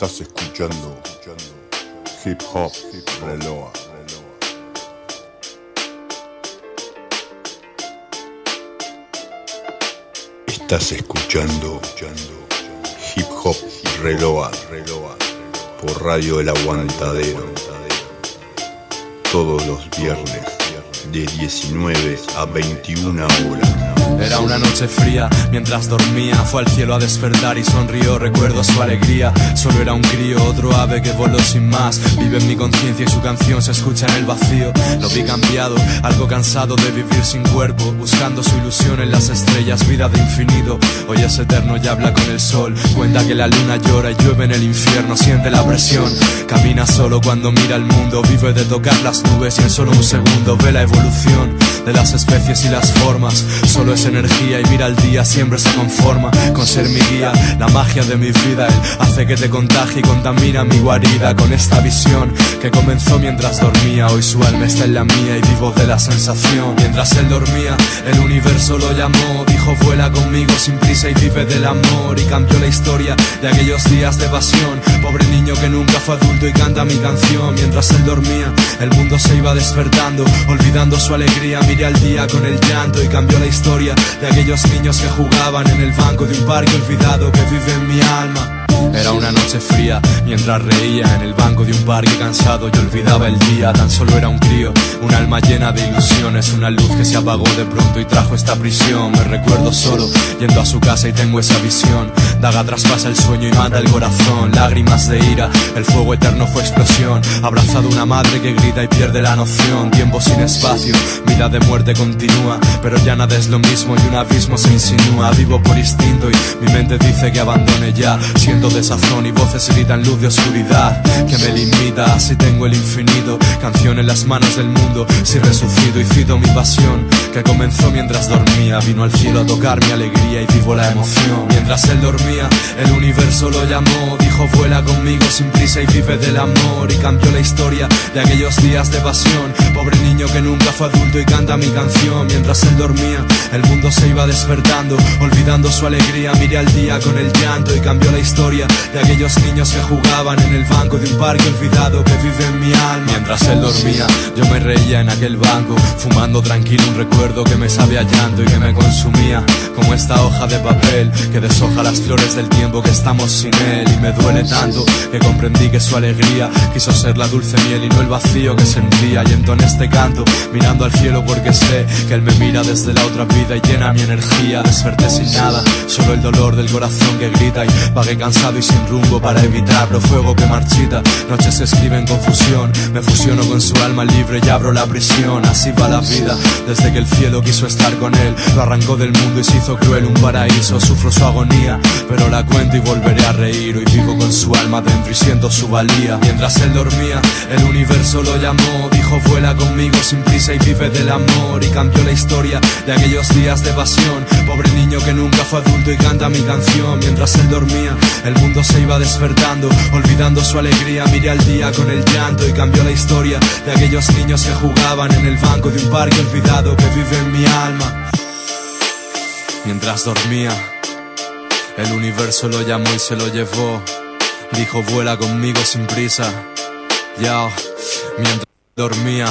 Estás escuchando Hip Hop Reloa. Estás escuchando Hip Hop Reloa por Radio El Aguantadero. Todos los viernes de 19 a 21 horas. Era una noche fría, mientras dormía Fue al cielo a despertar y sonrió Recuerdo su alegría, solo era un crío Otro ave que voló sin más. Vive en mi conciencia y su canción se escucha en el vacío. Lo vi cambiado, algo cansado de vivir sin cuerpo Buscando su ilusión en las estrellas, vida de infinito. Hoy es eterno y habla con el sol. Cuenta que la luna llora y llueve en el infierno Siente la presión, camina solo cuando mira el mundo Vive de tocar las nubes y en solo un segundo ve la evolución De las especies y las formas Solo es energía y mira el día, siempre se conforma con ser mi guía, la magia de mi vida. Él hace que te contagie y contamina mi guarida con esta visión que comenzó mientras dormía. Hoy su alma está en la mía y vivo de la sensación. Mientras él dormía, el universo lo llamó, dijo vuela conmigo sin prisa y vive del amor y cambió la historia de aquellos días de pasión. Pobre niño que nunca fue adulto y canta mi canción. Mientras él dormía, el mundo se iba despertando, olvidando su alegría. Miré al día con el llanto y cambió la historia de aquellos niños que jugaban en el banco de un parque olvidado que vive en mi alma. Era una noche fría mientras reía en el banco de un parque cansado y olvidaba el día. Tan solo era un crío, un alma llena de ilusiones, una luz que se apagó de pronto y trajo esta prisión. Me recuerdo solo yendo a su casa y tengo esa visión. Daga traspasa el sueño y mata el corazón. Lágrimas de ira, el fuego eterno fue explosión. Abrazado una madre que grita y pierde la noción. Tiempo sin espacio, vida de muerte continúa, pero ya nada es lo mismo y un abismo se insinúa. Vivo por instinto y mi mente dice que abandone ya. Siento de sazón y voces gritan luz de oscuridad que me limita. Si tengo el infinito canción en las manos del mundo. Si resucito y cito mi pasión que comenzó mientras dormía vino al cielo a tocar mi alegría y vivo la emoción. Mientras él dormía el universo lo llamó dijo vuela conmigo sin prisa y vive del amor y cambió la historia de aquellos días de pasión. Pobre niño que nunca fue adulto y canta mi canción. Mientras él dormía el mundo se iba despertando olvidando su alegría. Miré al día con el llanto y cambió la historia de aquellos niños que jugaban en el banco de un parque olvidado que vive en mi alma. Mientras él dormía, yo me reía en aquel banco, fumando tranquilo un recuerdo que me sabía llanto y que me consumía, como esta hoja de papel que deshoja las flores del tiempo que estamos sin él. Y me duele tanto que comprendí que su alegría quiso ser la dulce miel y no el vacío que sentía. Y entoné este canto, mirando al cielo porque sé que él me mira desde la otra vida y llena mi energía. Desperté sin nada, solo el dolor del corazón que grita y pagué cansado y sin rumbo para evitarlo Fuego que marchita, noches se escribe en confusión Me fusiono con su alma libre y abro la prisión Así va la vida, desde que el cielo quiso estar con él. Lo arrancó del mundo y se hizo cruel un paraíso. Sufro su agonía, pero la cuento y volveré a reír. Hoy vivo con su alma dentro y siento su valía. Mientras él dormía, el universo lo llamó. Dijo vuela conmigo sin prisa y vive del amor Y cambió la historia de aquellos días de pasión. Pobre niño que nunca fue adulto y canta mi canción. Mientras él dormía, el mundo se iba despertando, olvidando su alegría. Miré al día con el llanto y cambió la historia de aquellos niños que jugaban en el banco de un parque olvidado que vive en mi alma. Mientras dormía, el universo lo llamó y se lo llevó. Dijo vuela conmigo sin prisa. Ya, mientras dormía.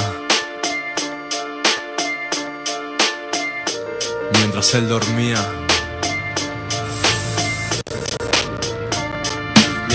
Mientras él dormía.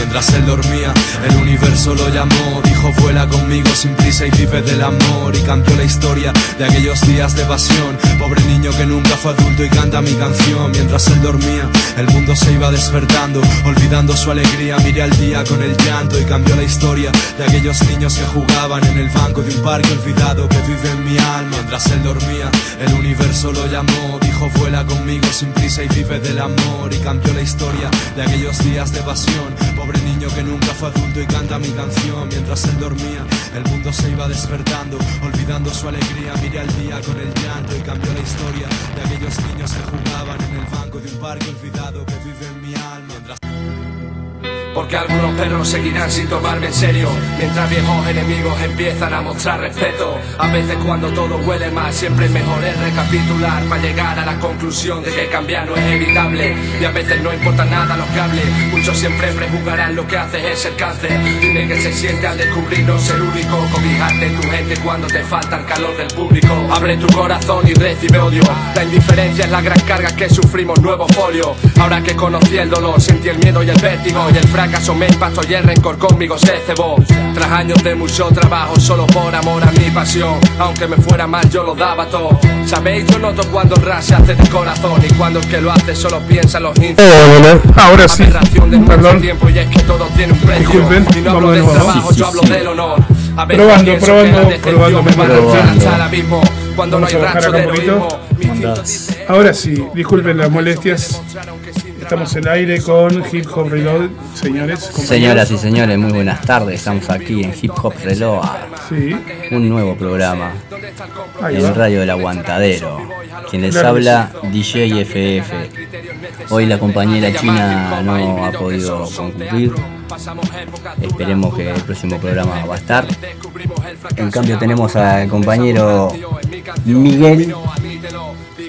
Mientras él dormía, el universo lo llamó, dijo vuela conmigo sin prisa y vive del amor y cambió la historia de aquellos días de pasión. Pobre niño que nunca fue adulto y canta mi canción. Mientras él dormía, el mundo se iba despertando, olvidando su alegría. Miré al día con el llanto y cambió la historia de aquellos niños que jugaban en el banco de un parque olvidado que vive en mi alma. Mientras él dormía, el universo lo llamó, dijo vuela conmigo sin prisa y vive del amor y cambió la historia de aquellos días de pasión. Niño que nunca fue adulto y canta mi canción mientras él dormía. El mundo se iba despertando, olvidando su alegría. Miré al día con el llanto y cambió la historia de aquellos niños que jugaban en el banco de un parque olvidado que vive en mi alma. Mientras Porque algunos perros seguirán sin tomarme en serio. Mientras viejos enemigos empiezan a mostrar respeto. A veces cuando todo huele mal Siempre mejor es recapitular Para llegar a la conclusión de que cambiar no es evitable. Y a veces no importa nada lo que hable Muchos siempre prejuzgarán lo que haces es el cáncer. Dime que se siente al descubrir no ser único. Cobijarte en tu gente cuando te falta el calor del público. Abre tu corazón y recibe odio. La indiferencia es la gran carga que sufrimos nuevo folio Ahora que conocí el dolor Sentí el miedo y el vértigo y el fracaso me impactó y el rencor conmigo se cebó. Tras años de mucho trabajo solo por amor a mi pasión. Aunque me fuera mal yo lo daba todo. Sabéis yo noto cuando el rap se hace de corazón. Y cuando el que lo hace solo piensa en los Hola, ahora sí. Perdón. tiempo y es que todo tiene un precio. Disculpen, Y no hablo del trabajo, yo hablo del honor. A veces Probando, probando, probando, me Cuando no hay de Ahora sí, disculpen las molestias. Estamos en aire con Hip Hop Reload, señores. compañeros. Señoras y señores, muy buenas tardes. Estamos aquí en Hip Hop Reload, Sí, un nuevo programa en. Radio del Aguantadero. Quien les Claro habla, DJ FF. Hoy la compañera china no ha podido concluir. Esperemos que el próximo programa va a estar. En cambio tenemos al compañero Miguel.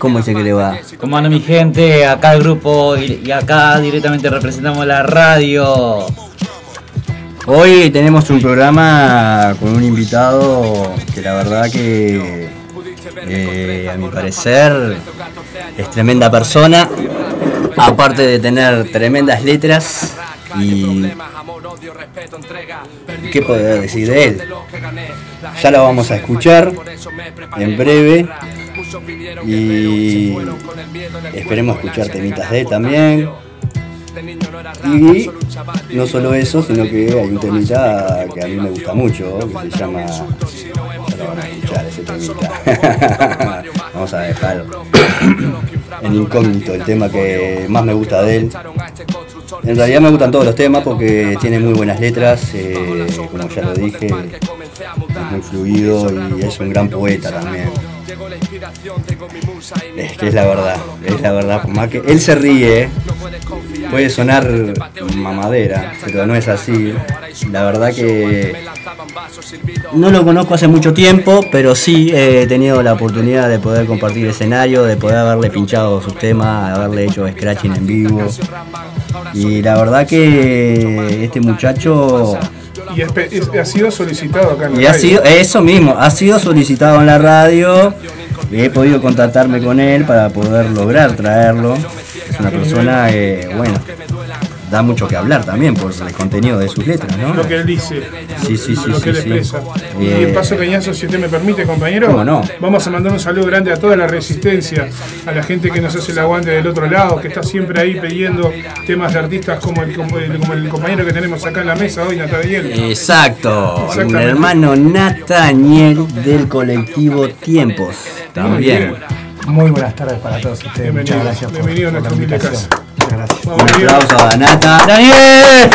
¿Cómo dice que le va? ¿Cómo anda mi gente? Acá el grupo y, acá directamente representamos la radio. Hoy tenemos un programa con un invitado que la verdad que eh, a mi parecer es tremenda persona, aparte de tener tremendas letras y qué poder decir de él. Ya lo vamos a escuchar en breve y esperemos escuchar temitas de también. Y no solo eso, sino que hay un temita que a mí me gusta mucho, que se llama... Ya lo van a escuchar ese temita. Vamos a dejar en incógnito el tema que más me gusta de él. En realidad me gustan todos los temas porque tiene muy buenas letras, eh, como ya lo dije, es muy fluido y es un gran poeta también. Es que es la verdad, es la verdad, por más que él se ríe, puede sonar mamadera, pero no es así. La verdad que no lo conozco hace mucho tiempo, pero sí he tenido la oportunidad de poder compartir escenario, de poder haberle pinchado sus temas, haberle hecho scratching en vivo. Y la verdad que este muchacho Y es pe- es- ha sido solicitado acá en la y ha radio. sido eso mismo, ha sido solicitado en la radio. He podido contactarme con él para poder lograr traerlo. Es una persona que, bueno, da mucho que hablar también por el contenido de sus letras, ¿no? Lo que él dice, Sí, sí, sí, lo que él sí, expresa. Eh, Y en paso cañazo, si usted me permite, compañero, ¿Cómo no? vamos a mandar un saludo grande a toda la resistencia, a la gente que nos hace el aguante del otro lado, que está siempre ahí pidiendo temas de artistas como el, como el, como el compañero que tenemos acá en la mesa hoy, Nataniel. Exacto, un hermano Nataniel del colectivo Tiempos. También. Muy buenas tardes para todos ustedes. Bienvenido, Muchas gracias por, bienvenido a por la invitación. casa. Un aplauso a Nata. ¡Daniel!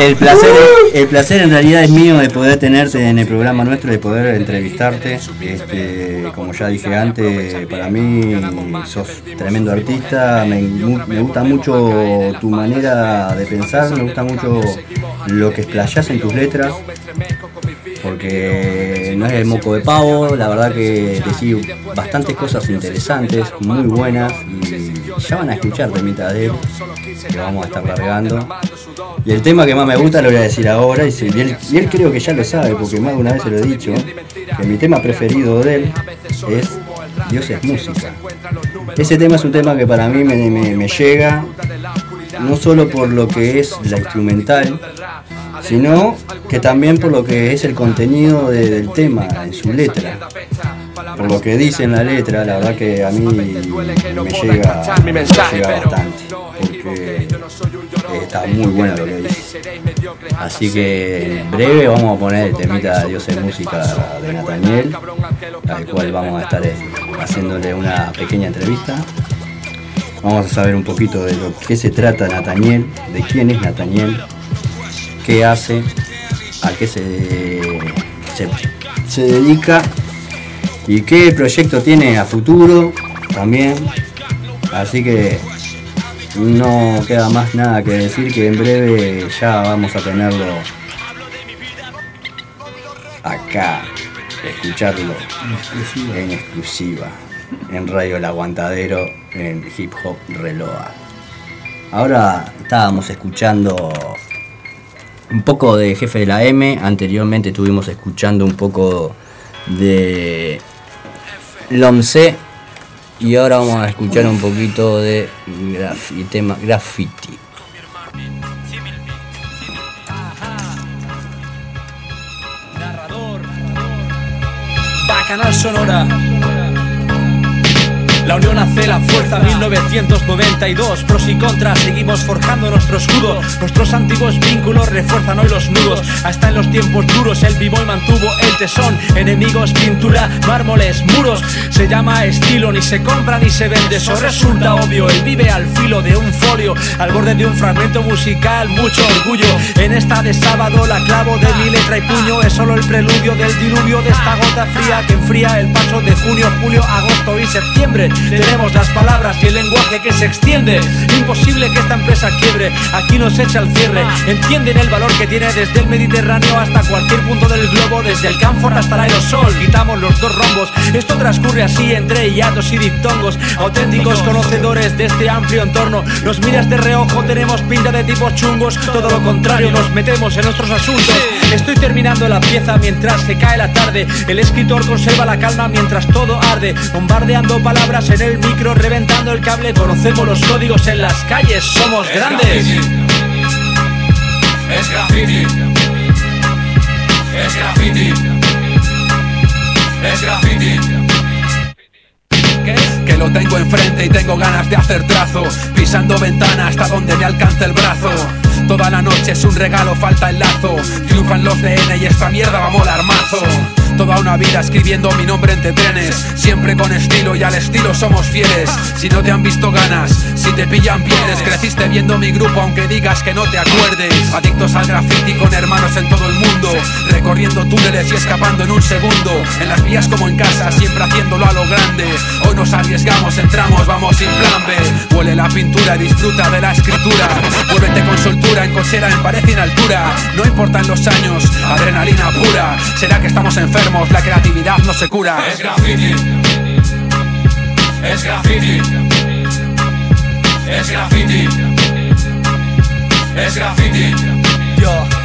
El placer, el placer en realidad es mío de poder tenerte en el programa nuestro, de poder entrevistarte. Este, como ya dije antes, para mí sos tremendo artista, me gusta mucho tu manera de pensar, me gusta mucho lo que explayás en tus letras, porque no es el moco de pavo, la verdad que decís bastantes cosas interesantes, muy buenas, y ya van a escuchar temitas de él, que vamos a estar largando. Y el tema que más me gusta lo voy a decir ahora, y, él, creo que ya lo sabe, porque más de una vez se lo he dicho, que mi tema preferido de él es Dios es música. Ese tema es un tema que para mí me, llega, no solo por lo que es la instrumental, sino que también por lo que es el contenido de- del tema en su letra. Por lo que dice en la letra, la verdad que a mí me llega, me llega bastante, porque está muy bueno lo que dice. Así que en breve vamos a poner el temita Dios en Música de Nathaniel, al cual vamos a estar haciéndole una pequeña entrevista. Vamos a saber un poquito de lo que se trata Nathaniel, de quién es Nathaniel, qué hace, a qué se, se dedica y qué proyecto tiene a futuro también. Así que no queda más nada que decir que en breve ya vamos a tenerlo acá, escucharlo en exclusiva, en Radio El Aguantadero, en Hip Hop Reloa. Ahora estábamos escuchando un poco de Jefe de la M, anteriormente estuvimos escuchando un poco de Lomce y ahora vamos a escuchar un poquito de grafi- tema graffiti. Bacanal Sonora. La unión hace la fuerza 1992 Pros y contras seguimos forjando nuestro escudo. Nuestros. Antiguos vínculos refuerzan hoy los nudos. Hasta en los tiempos duros el b-boy mantuvo el tesón. Enemigos, pintura, mármoles, muros. Se llama estilo, ni se compra ni se vende. Eso resulta obvio, él vive al filo de un folio Al borde de un fragmento musical, mucho orgullo. En esta de sábado la clavo de mi letra y puño Es solo el preludio del diluvio de esta gota fría Que enfría el paso de junio, julio, agosto y septiembre tenemos las palabras y el lenguaje que se extiende. Imposible que esta empresa quiebre, aquí nos echa el cierre. Entienden el valor que tiene desde el Mediterráneo hasta cualquier punto del globo, desde el Camfort hasta el aerosol. Quitamos los dos rombos, esto transcurre así entre hiatos y diptongos. Auténticos conocedores de este amplio entorno. Nos miras de reojo, tenemos pinta de tipos chungos. Todo lo contrario, nos metemos en nuestros asuntos. Estoy terminando la pieza mientras se cae la tarde. El escritor conserva la calma mientras todo arde, bombardeando palabras en el micro, reventando el cable. Conocemos los códigos en las calles, somos grandes. Es graffiti. Es graffiti. Es graffiti. ¿Qué es? Que lo tengo enfrente y tengo ganas de hacer trazo Pisando ventana hasta donde me alcance el brazo Toda la noche es un regalo, falta el lazo Triunfan los DN y esta mierda va a molar mazo Toda una vida escribiendo mi nombre entre trenes. Siempre con estilo y al estilo somos fieles. Si no te han visto ganas, si te pillan pierdes. Creciste viendo mi grupo aunque digas que no te acuerdes. Adictos al graffiti con hermanos en todo el mundo. Recorriendo túneles y escapando en un segundo. En las vías como en casa, siempre haciéndolo a lo grande. Hoy nos arriesgamos, entramos, vamos sin plan B. Huele la pintura, disfruta de la escritura. Muévete con soltura, en cochera, en pared y en altura. No importan los años, adrenalina pura. Será que estamos enfermos, la creatividad no se cura. Es graffiti. Es graffiti. Es graffiti. Es graffiti. Yo, yo,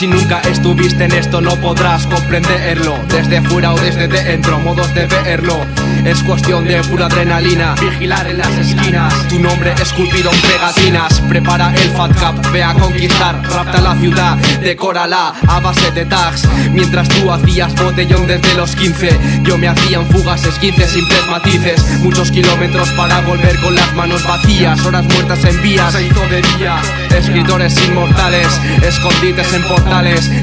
si nunca estuviste en esto no podrás comprenderlo. Desde fuera o desde dentro, modos de verlo. Es cuestión de pura adrenalina, vigilar en las esquinas. Tu nombre esculpido en pegatinas. Prepara el Fat Cup, ve a conquistar. Rapta la ciudad, decórala a base de tags. Mientras tú hacías botellón desde los 15 Yo me hacía en fugas esquinces simples matices. Muchos kilómetros para volver con las manos vacías. Horas muertas en vías, se hizo de día Escritores inmortales, escondites en portales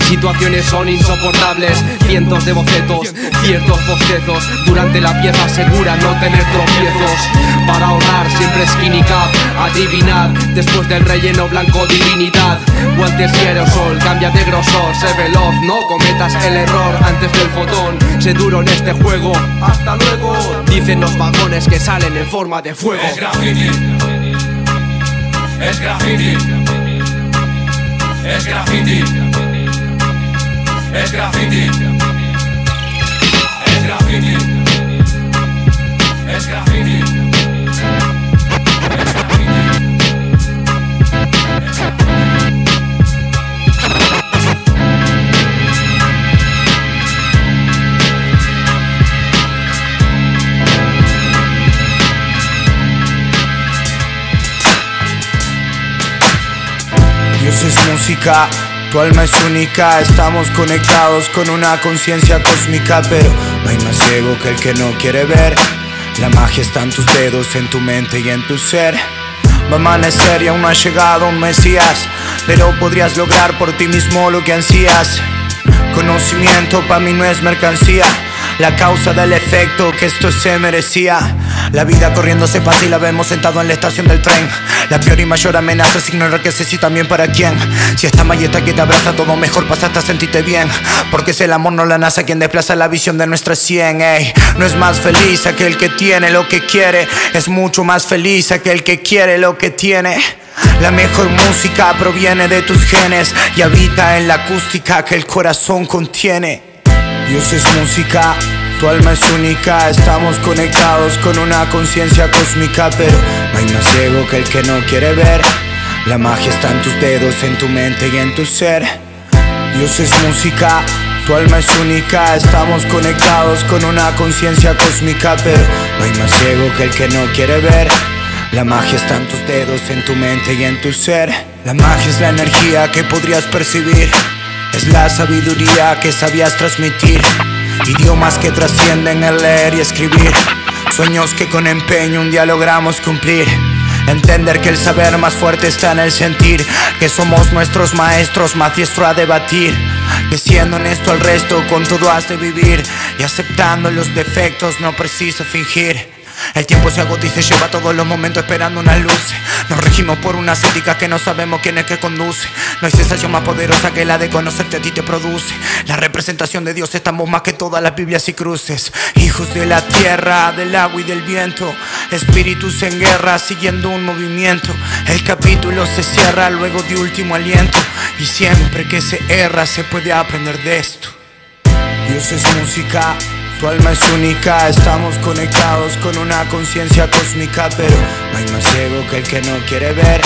Situaciones son insoportables. Cientos de bocetos, ciertos bostezos. Durante la pieza asegura no tener tropiezos. Para ahorrar siempre skinny cap Adivinad, después del relleno blanco divinidad. Guantes y aerosol, cambia de grosor. Sé veloz, no cometas el error. Antes del fotón, sé duro en este juego. Hasta luego. Dicen los vagones que salen en forma de fuego. Es graffiti. Es graffiti. Es graffiti Es graffiti Es graffiti Es graffiti Es graffiti Dios es música, tu alma es única, estamos conectados con una conciencia cósmica, pero no hay más ciego que el que no quiere ver. La magia está en tus dedos, en tu mente y en tu ser. Va a amanecer y aún ha llegado un Mesías, pero podrías lograr por ti mismo lo que ansías. Conocimiento para mí no es mercancía, la causa del efecto que esto se merecía. La vida corriendo se pasa y la vemos sentado en la estación del tren. La peor y mayor amenaza es ignorar que sé si también para quién. Si esta malleta que te abraza, todo mejor pasa hasta sentirte bien. Porque es el amor, no la NASA, quien desplaza la visión de nuestra 100. Ey. No es más feliz aquel que tiene lo que quiere, es mucho más feliz aquel que quiere lo que tiene. La mejor música proviene de tus genes y habita en la acústica que el corazón contiene. Dios es música, tu alma es única, estamos conectados con una conciencia cósmica, pero no hay más ciego que el que no quiere ver. La magia está en tus dedos, en tu mente y en tu ser. Dios es música, tu alma es única, estamos conectados con una conciencia cósmica, pero no hay más ciego que el que no quiere ver. La magia está en tus dedos, en tu mente y en tu ser. La magia es la energía que podrías percibir. Es la sabiduría que sabías transmitir. Idiomas que trascienden el leer y escribir. Sueños que con empeño un día logramos cumplir. Entender que el saber más fuerte está en el sentir. Que somos nuestros maestros, maestro a debatir. Que siendo honesto al resto, con todo has de vivir. Y aceptando los defectos, no preciso fingir. El tiempo se agota y se lleva todos los momentos esperando una luz. Nos regimos por unas éticas que no sabemos quién es que conduce. No hay sensación más poderosa que la de conocerte a ti te produce. La representación de Dios estamos más que todas las Biblias y cruces. Hijos de la tierra, del agua y del viento. Espíritus en guerra siguiendo un movimiento. El capítulo se cierra luego de último aliento. Y siempre que se erra se puede aprender de esto. Dios es música. Tu alma es única, estamos conectados con una conciencia cósmica, pero no hay más ciego que el que no quiere ver.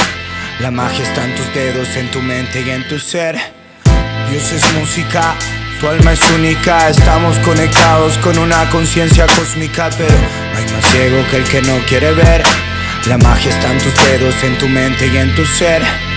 La magia está en tus dedos, en tu mente y en tu ser. Dios es música, tu alma es única, estamos conectados con una conciencia cósmica, pero no hay más ciego que el que no quiere ver. La magia está en tus dedos, en tu mente y en tu ser.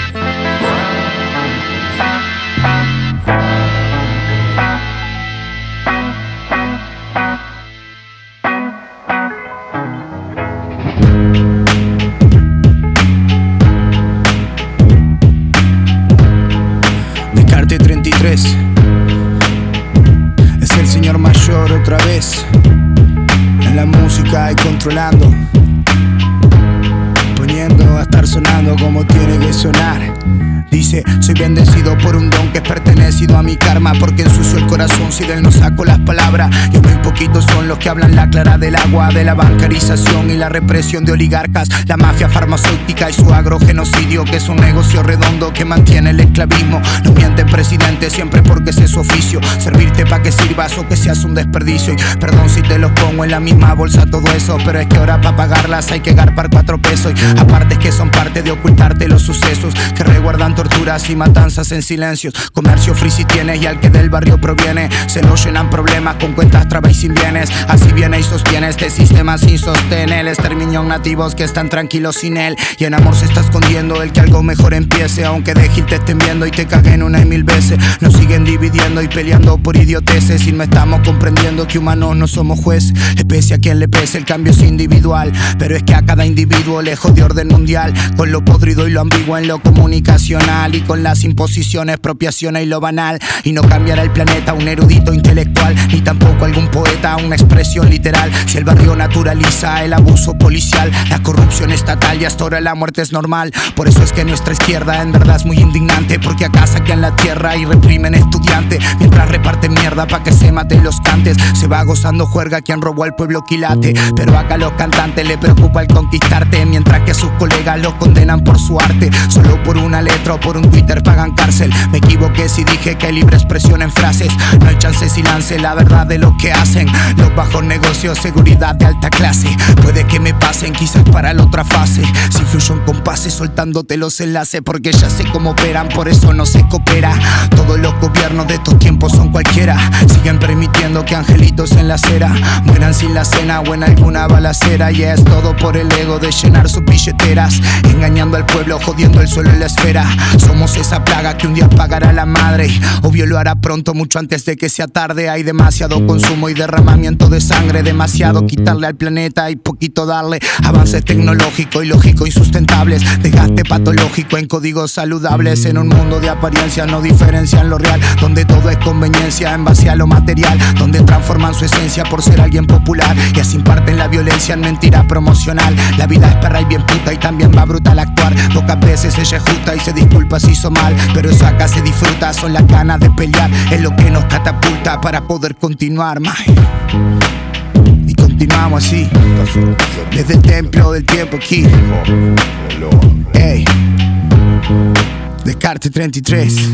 Porque ensucio el corazón si de él no saco las palabras. Y muy poquitos son los que hablan la clara del agua De la bancarización y la represión de oligarcas. La mafia farmacéutica y su agrogenocidio Que es un negocio redondo que mantiene el esclavismo. No miente presidente siempre porque ese es su oficio. Servirte pa' que sirvas o que seas un desperdicio. Y perdón si te los pongo en la misma bolsa todo eso Pero es que ahora para pagarlas hay que garpar cuatro pesos. Y aparte es que son parte de ocultarte los sucesos Que reguardan torturas y matanzas en silencios. Comercio free si tienes y al que del barrio proviene. Se lo llenan problemas con cuentas trabas y sin bienes. Así viene y sostiene este sistema sin sostener. Exterminión nativos que están tranquilos sin él. Y en amor se está escondiendo el que algo mejor empiece. Aunque de te estén viendo y te caguen una y mil veces. Nos siguen dividiendo y peleando por idioteces. Y no estamos comprendiendo que humanos no somos jueces. Especie a quien le pese el cambio es individual. Pero es que a cada individuo lejos de orden mundial. Con lo podrido y lo ambiguo en lo comunicacional y con las imposiciones, expropiaciones y lo banal. Y no cambiará el planeta un erudito intelectual, ni tampoco algún poeta una expresión literal. Si el barrio naturaliza el abuso policial, la corrupción estatal y hasta ahora la muerte es normal. Por eso es que nuestra izquierda en verdad es muy indignante, porque acá saquean la tierra y reprimen estudiantes, mientras reparten mierda pa' que se maten los cantes. Se va gozando juerga quien robó al pueblo quilate, pero acá los cantantes le preocupa el conquistarte, mientras que sus colegas lo condenan por su arte, solo por una letra o por un Twitter pagan cárcel. Me equivoqué si dije que libre expresión en frases. No hay chance si lance la verdad de lo que hacen. Los bajos negocios, seguridad de alta clase. Puede que me pasen, quizás para la otra fase. Si fluyo en compases, soltándote los enlaces. Porque ya sé cómo operan, por eso no se coopera. Todos los gobiernos de estos tiempos son cualquiera. Siguen permitiendo que angelitos en la acera mueran sin la cena o en alguna balacera. Y es todo por el ego de llenar sus billeteras. Engañando al pueblo, jodiendo el suelo en la esfera. Somos esa plaga que un día pagará la madre. Obvio lo hará pronto, mucho antes de que sea tarde. Hay demasiado consumo y derramamiento de sangre. Demasiado quitarle al planeta y poquito darle. Avance tecnológico y lógico insustentables. Desgaste patológico en códigos saludables. En un mundo de apariencia no diferencian lo real. Donde todo es conveniencia en base a lo material. Donde transforman su esencia por ser alguien popular. Y así imparten la violencia en mentira promocional. La vida es perra y bien puta y también va brutal actuar. Pocas veces ella es justa y se disculpa si hizo mal. Pero eso acá se disfruta, son las ganas de pelear. Es lo que nos catapulta para poder continuar, más. Y continuamos así, desde el templo del tiempo aquí. Ey, Descarte 33.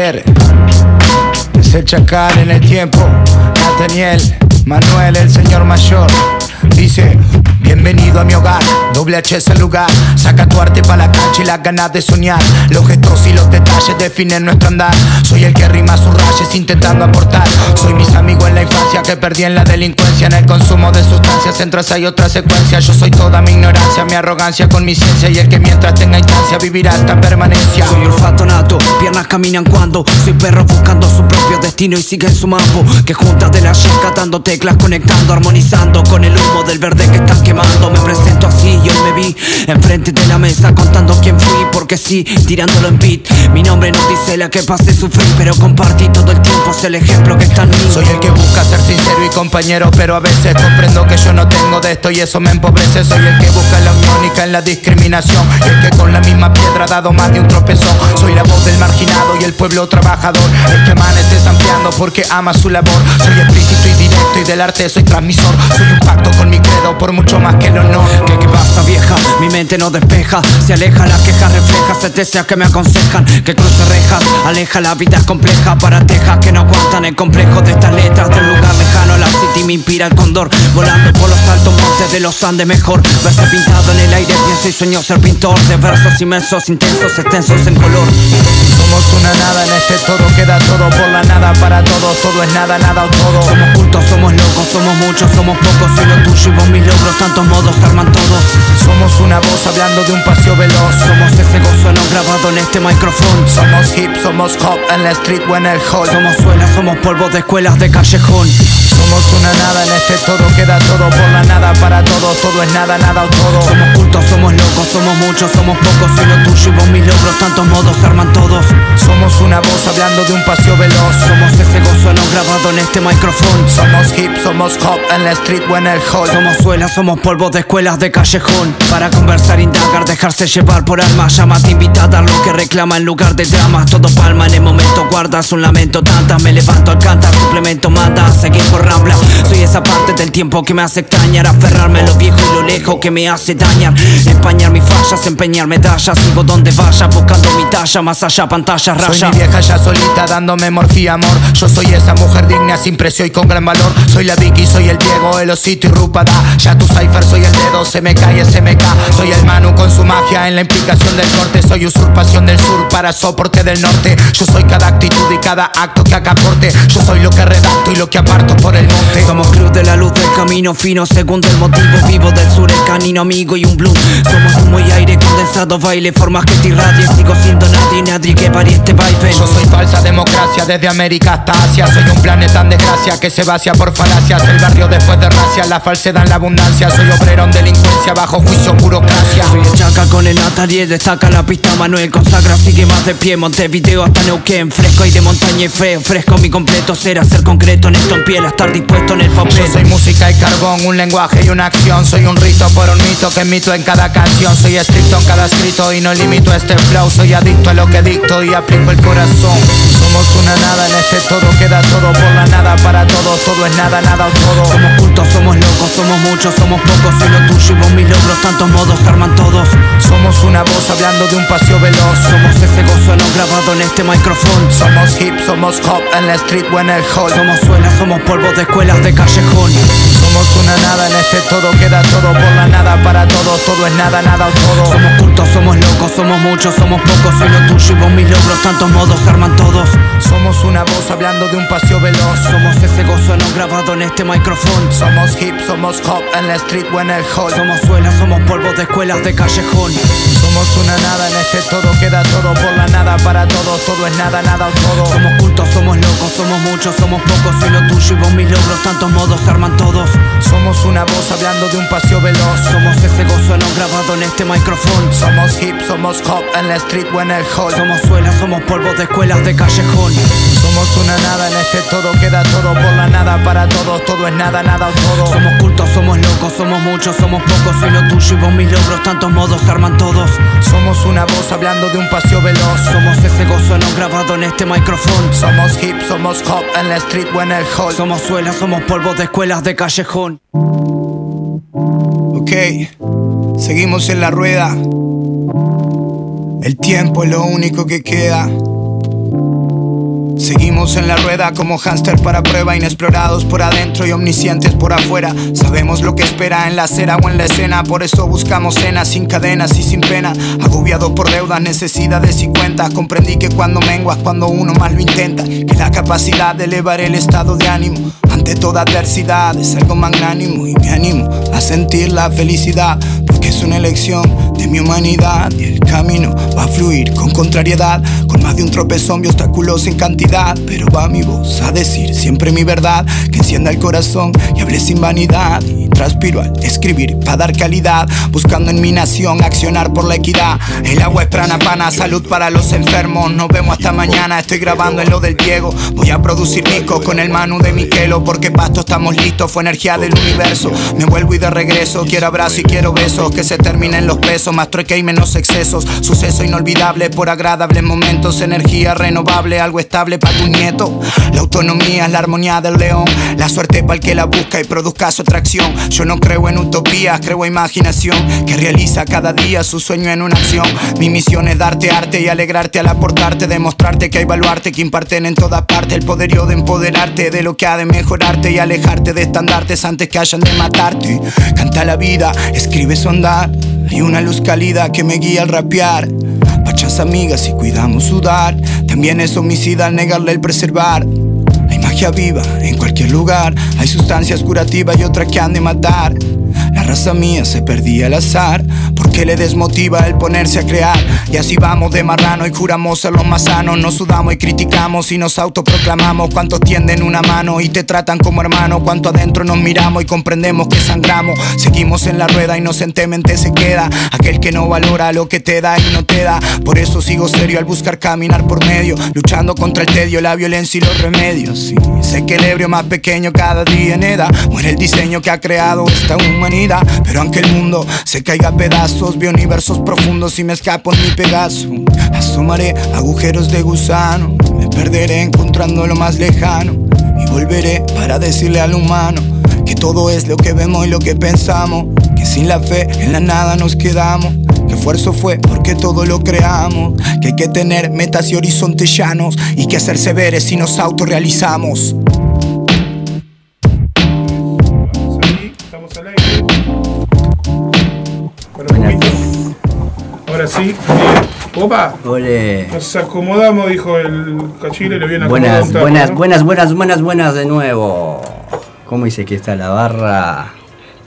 Es el chacal en el tiempo. Nathaniel, Manuel, el señor mayor. Dice, bienvenido a mi hogar, doble H es el lugar. Saca tu arte para la cancha y las ganas de soñar. Los gestos y los detalles definen nuestro andar. Soy el que rima sus rayes intentando aportar. Soy mis amigos en la infancia que perdí en la delincuencia. En el consumo de sustancias, entras hay otra secuencia. Yo soy toda mi ignorancia, mi arrogancia con mi ciencia. Y el que mientras tenga instancia vivirá hasta permanencia. Soy olfato nato, piernas caminan cuando Soy perro buscando su propio destino y sigue en su mambo Que junta de la chica dando teclas, conectando, armonizando Con el humo del verde que están quemando Me presento así y hoy me vi enfrente de la mesa Contando quién fui, porque sí, tirándolo en beat Mi nombre no dice la que pasé Pero compartí todo el tiempo, es el ejemplo que está en mí Soy el que busca ser sincero y compañero, pero a veces comprendo que yo no tengo de esto y eso me empobrece. Soy el que busca la unión y cae en la discriminación. Y el que con la misma piedra ha dado más de un tropezón. Soy la voz del marginado y el pueblo trabajador. El que amanece ampliando porque ama su labor. Soy explícito y directo y del arte soy transmisor. Soy un pacto con mi credo por mucho más que el honor. ¿Qué, qué pasa vieja? Mi mente no despeja Se aleja la queja, refleja sentencias que me aconsejan Que cruce rejas, aleja la vida es compleja Para tejas que no aguantan el complejo de estas letras Del lugar lejano la city me inspira el condor Volando por los altos montes de los Andes mejor Verse pintado en el aire, pienso y sueño ser pintor De versos inmensos, intensos, extensos en color Somos una nada en este todo, queda todo por la nada para todos. Todo es nada, nada o todo. Somos cultos, somos locos, somos muchos, somos pocos Soy lo tuyo y vos mis logros, tantos modos arman todos Somos una voz hablando de un paseo veloz. Somos ese gozo no grabado en este micrófono Somos hip, somos hop en la street o en el hall. Somos suelas, somos polvo de escuelas de callejón Somos una nada en este todo, queda todo por la nada para todos. Todo es nada, nada o todo. Somos cultos, somos locos, somos muchos, somos pocos Soy lo tuyo y vos mis logros, tantos modos arman todos Somos una voz hablando de un paseo veloz. Somos ese gozo no grabado en este micrófono Somos hip, somos hop en la street o en el hall. Somos suelas, somos polvo de escuelas de callejón Para conversar, indagar, dejarse llevar por almas Llámate invitada, lo que reclama en lugar de dramas Todo palma en el momento, guardas un lamento Tantas, me levanto al cantar, suplemento mata Seguir por rambla, soy esa parte del tiempo que me hace extrañar Aferrarme a lo viejo y lo lejos que me hace dañar. Empañar mis fallas, empeñar medallas Sigo donde vaya, buscando mi talla Más allá, pantalla, Soy raya. mi vieja ya solita dándome morfía amor. Yo soy esa mujer digna sin precio y con gran valor. Soy la Vicky, soy el Diego, el osito y Rupada. Ya tu cipher, soy el dedo, se me cae, se me cae. Soy el Manu con su magia en la implicación del corte. Soy usurpación del sur para soporte del norte. Yo soy cada actitud y cada acto que acá aporte. Yo soy lo que redacto y lo que aparto por el monte. Somos cruz de la luz del camino fino Segundo el motivo. Vivo del sur El canino amigo y un blue Somos humo y aire condensado Baile formas que te irradie. Sigo siendo nadie, nadie que pare este vaivén Yo soy falsa democracia desde América hasta Asia. Soy un planeta en desgracia que se vacía por falacias. El barrio después de racia, la falsedad en la abundancia. Soy obrero en delincuencia, bajo juicio, burocracia. Soy el chaca con el Nataliel Destaca la pista Manuel Consagra sigue más de pie. Montevideo hasta Neuquén Fresco y de montaña y feo Fresco mi completo Será ser concreto en esto en piel Estar dispuesto en el papel Yo soy música y carbón, un lenguaje y una acción Soy un rito por un mito que emito en cada canción Soy estricto en cada escrito y no limito este flow Soy adicto a lo que dicto y aplico el corazón. Somos una nada en este todo, queda todo por la nada para todos. Todo es nada, nada o todo. Somos cultos, somos locos, somos muchos, somos pocos. Soy lo tuyo y vos mis logros, tantos modos arman todos. Somos una voz hablando de un paseo veloz. Somos ese gozo no grabado en este micrófono. Somos hip, somos hop en la street o en el hall. Somos suelas, somos polvo de escuelas de callejón. Somos una nada en este todo, queda todo por la nada para todos. Todo es nada, nada o todo. Somos cultos, somos locos, somos muchos, somos pocos. Soy lo tuyo y vos mis logros, tantos modos arman todos. Somos una voz hablando de un paseo veloz. Somos ese gozo no grabado en este micrófono. Somos hip, somos hop en la street o en el hall. Somos suelas, somos polvo de escuelas de callejón. Somos una nada en este todo, queda todo por la nada para todos. Todo es nada, nada o todo. Somos cultos, somos locos, somos muchos, somos pocos. Soy lo tuyo y vos mis logros, tantos modos se arman todos. Somos una voz hablando de un paseo veloz. Somos ese gozo no grabado en este micrófono. Somos hip, somos hop en la street o en el hall. Somos suelas, somos polvo de escuelas de callejón. Somos una nada en este todo, queda todo por la nada para todos. Todo es nada, nada o todo. Somos cultos, somos locos, somos muchos, somos pocos. Soy lo tuyo y vos mis logros, tantos modos arman todos. Somos una voz hablando de un paseo veloz. Somos ese gozo no grabado en este micrófono. Somos hip, somos hop en la street o en el hall. Somos suelas, somos polvo de escuelas de callejón. Ok, seguimos en la rueda. El tiempo es lo único que queda. Seguimos en la rueda como hámster para prueba, inexplorados por adentro y omniscientes por afuera. Sabemos lo que espera en la acera o en la escena, por eso buscamos cenas sin cadenas y sin pena. Agobiado por deudas, necesidades y cuentas, comprendí que cuando menguas, cuando uno más lo intenta, que la capacidad de elevar el estado de ánimo ante toda adversidad es algo magnánimo y me animo a sentir la felicidad, porque es una elección de mi humanidad y el camino va a fluir con contrariedad, con más de un tropezón y obstáculos en cantidad, pero va mi voz a decir siempre mi verdad, que encienda el corazón y hable sin vanidad y transpiro al escribir para dar calidad, buscando en mi nación accionar por la equidad. El agua es prana pana, salud para los enfermos. Nos vemos hasta mañana, estoy grabando en lo del Diego. Voy a producir discos con el Manu de Miquelo, porque pasto estamos listos, fue energía del universo. Me vuelvo y de regreso, quiero abrazo y quiero besos, que se terminen los pesos, más trueque y menos excesos. Suceso inolvidable por agradables momentos, energía renovable, algo estable para tu nieto. La autonomía es la armonía del león, la suerte para el que la busca y produzca su atracción. Yo no creo en utopías, creo en imaginación que realiza cada día su sueño en una acción. Mi misión es darte arte y alegrarte al aportarte, demostrarte que hay baluarte que imparten en todas partes el poderío de empoderarte de lo que ha de y alejarte de estandartes antes que hayan de matarte. Canta la vida, escribe su andar. Hay una luz cálida que me guía al rapear. Pachas amigas y cuidamos sudar. También es homicida al negarle el preservar. Magia viva en cualquier lugar. Hay sustancias curativas y otras que han de matar. La raza mía se perdía al azar, porque le desmotiva el ponerse a crear. Y así vamos de marrano y juramos ser los más sanos. Nos sudamos y criticamos y nos autoproclamamos. Cuántos tienden una mano y te tratan como hermano. Cuánto adentro nos miramos y comprendemos que sangramos. Seguimos en la rueda, inocentemente se queda. Aquel que no valora lo que te da y no te da. Por eso sigo serio al buscar caminar por medio. Luchando contra el tedio, la violencia y los remedios. Sé que el ebrio más pequeño cada día en edad. Muere el diseño que ha creado esta humanidad. Pero aunque el mundo se caiga a pedazos, veo universos profundos y me escapo en mi pegaso. Asomaré agujeros de gusano, me perderé encontrando lo más lejano. Y volveré para decirle al humano que todo es lo que vemos y lo que pensamos. Que sin la fe en la nada nos quedamos. Que esfuerzo fue porque todo lo creamos. Que hay que tener metas y horizontes llanos. Y que hacerse veres si nos autorrealizamos. Estamos al aire. Bueno, un poquito. Ahora sí, bien. Opa, Ole. nos acomodamos, dijo el cachile, le viene Buenas, buenas, buenas, buenas, buenas, buenas de nuevo. ¿Cómo dice que está la barra?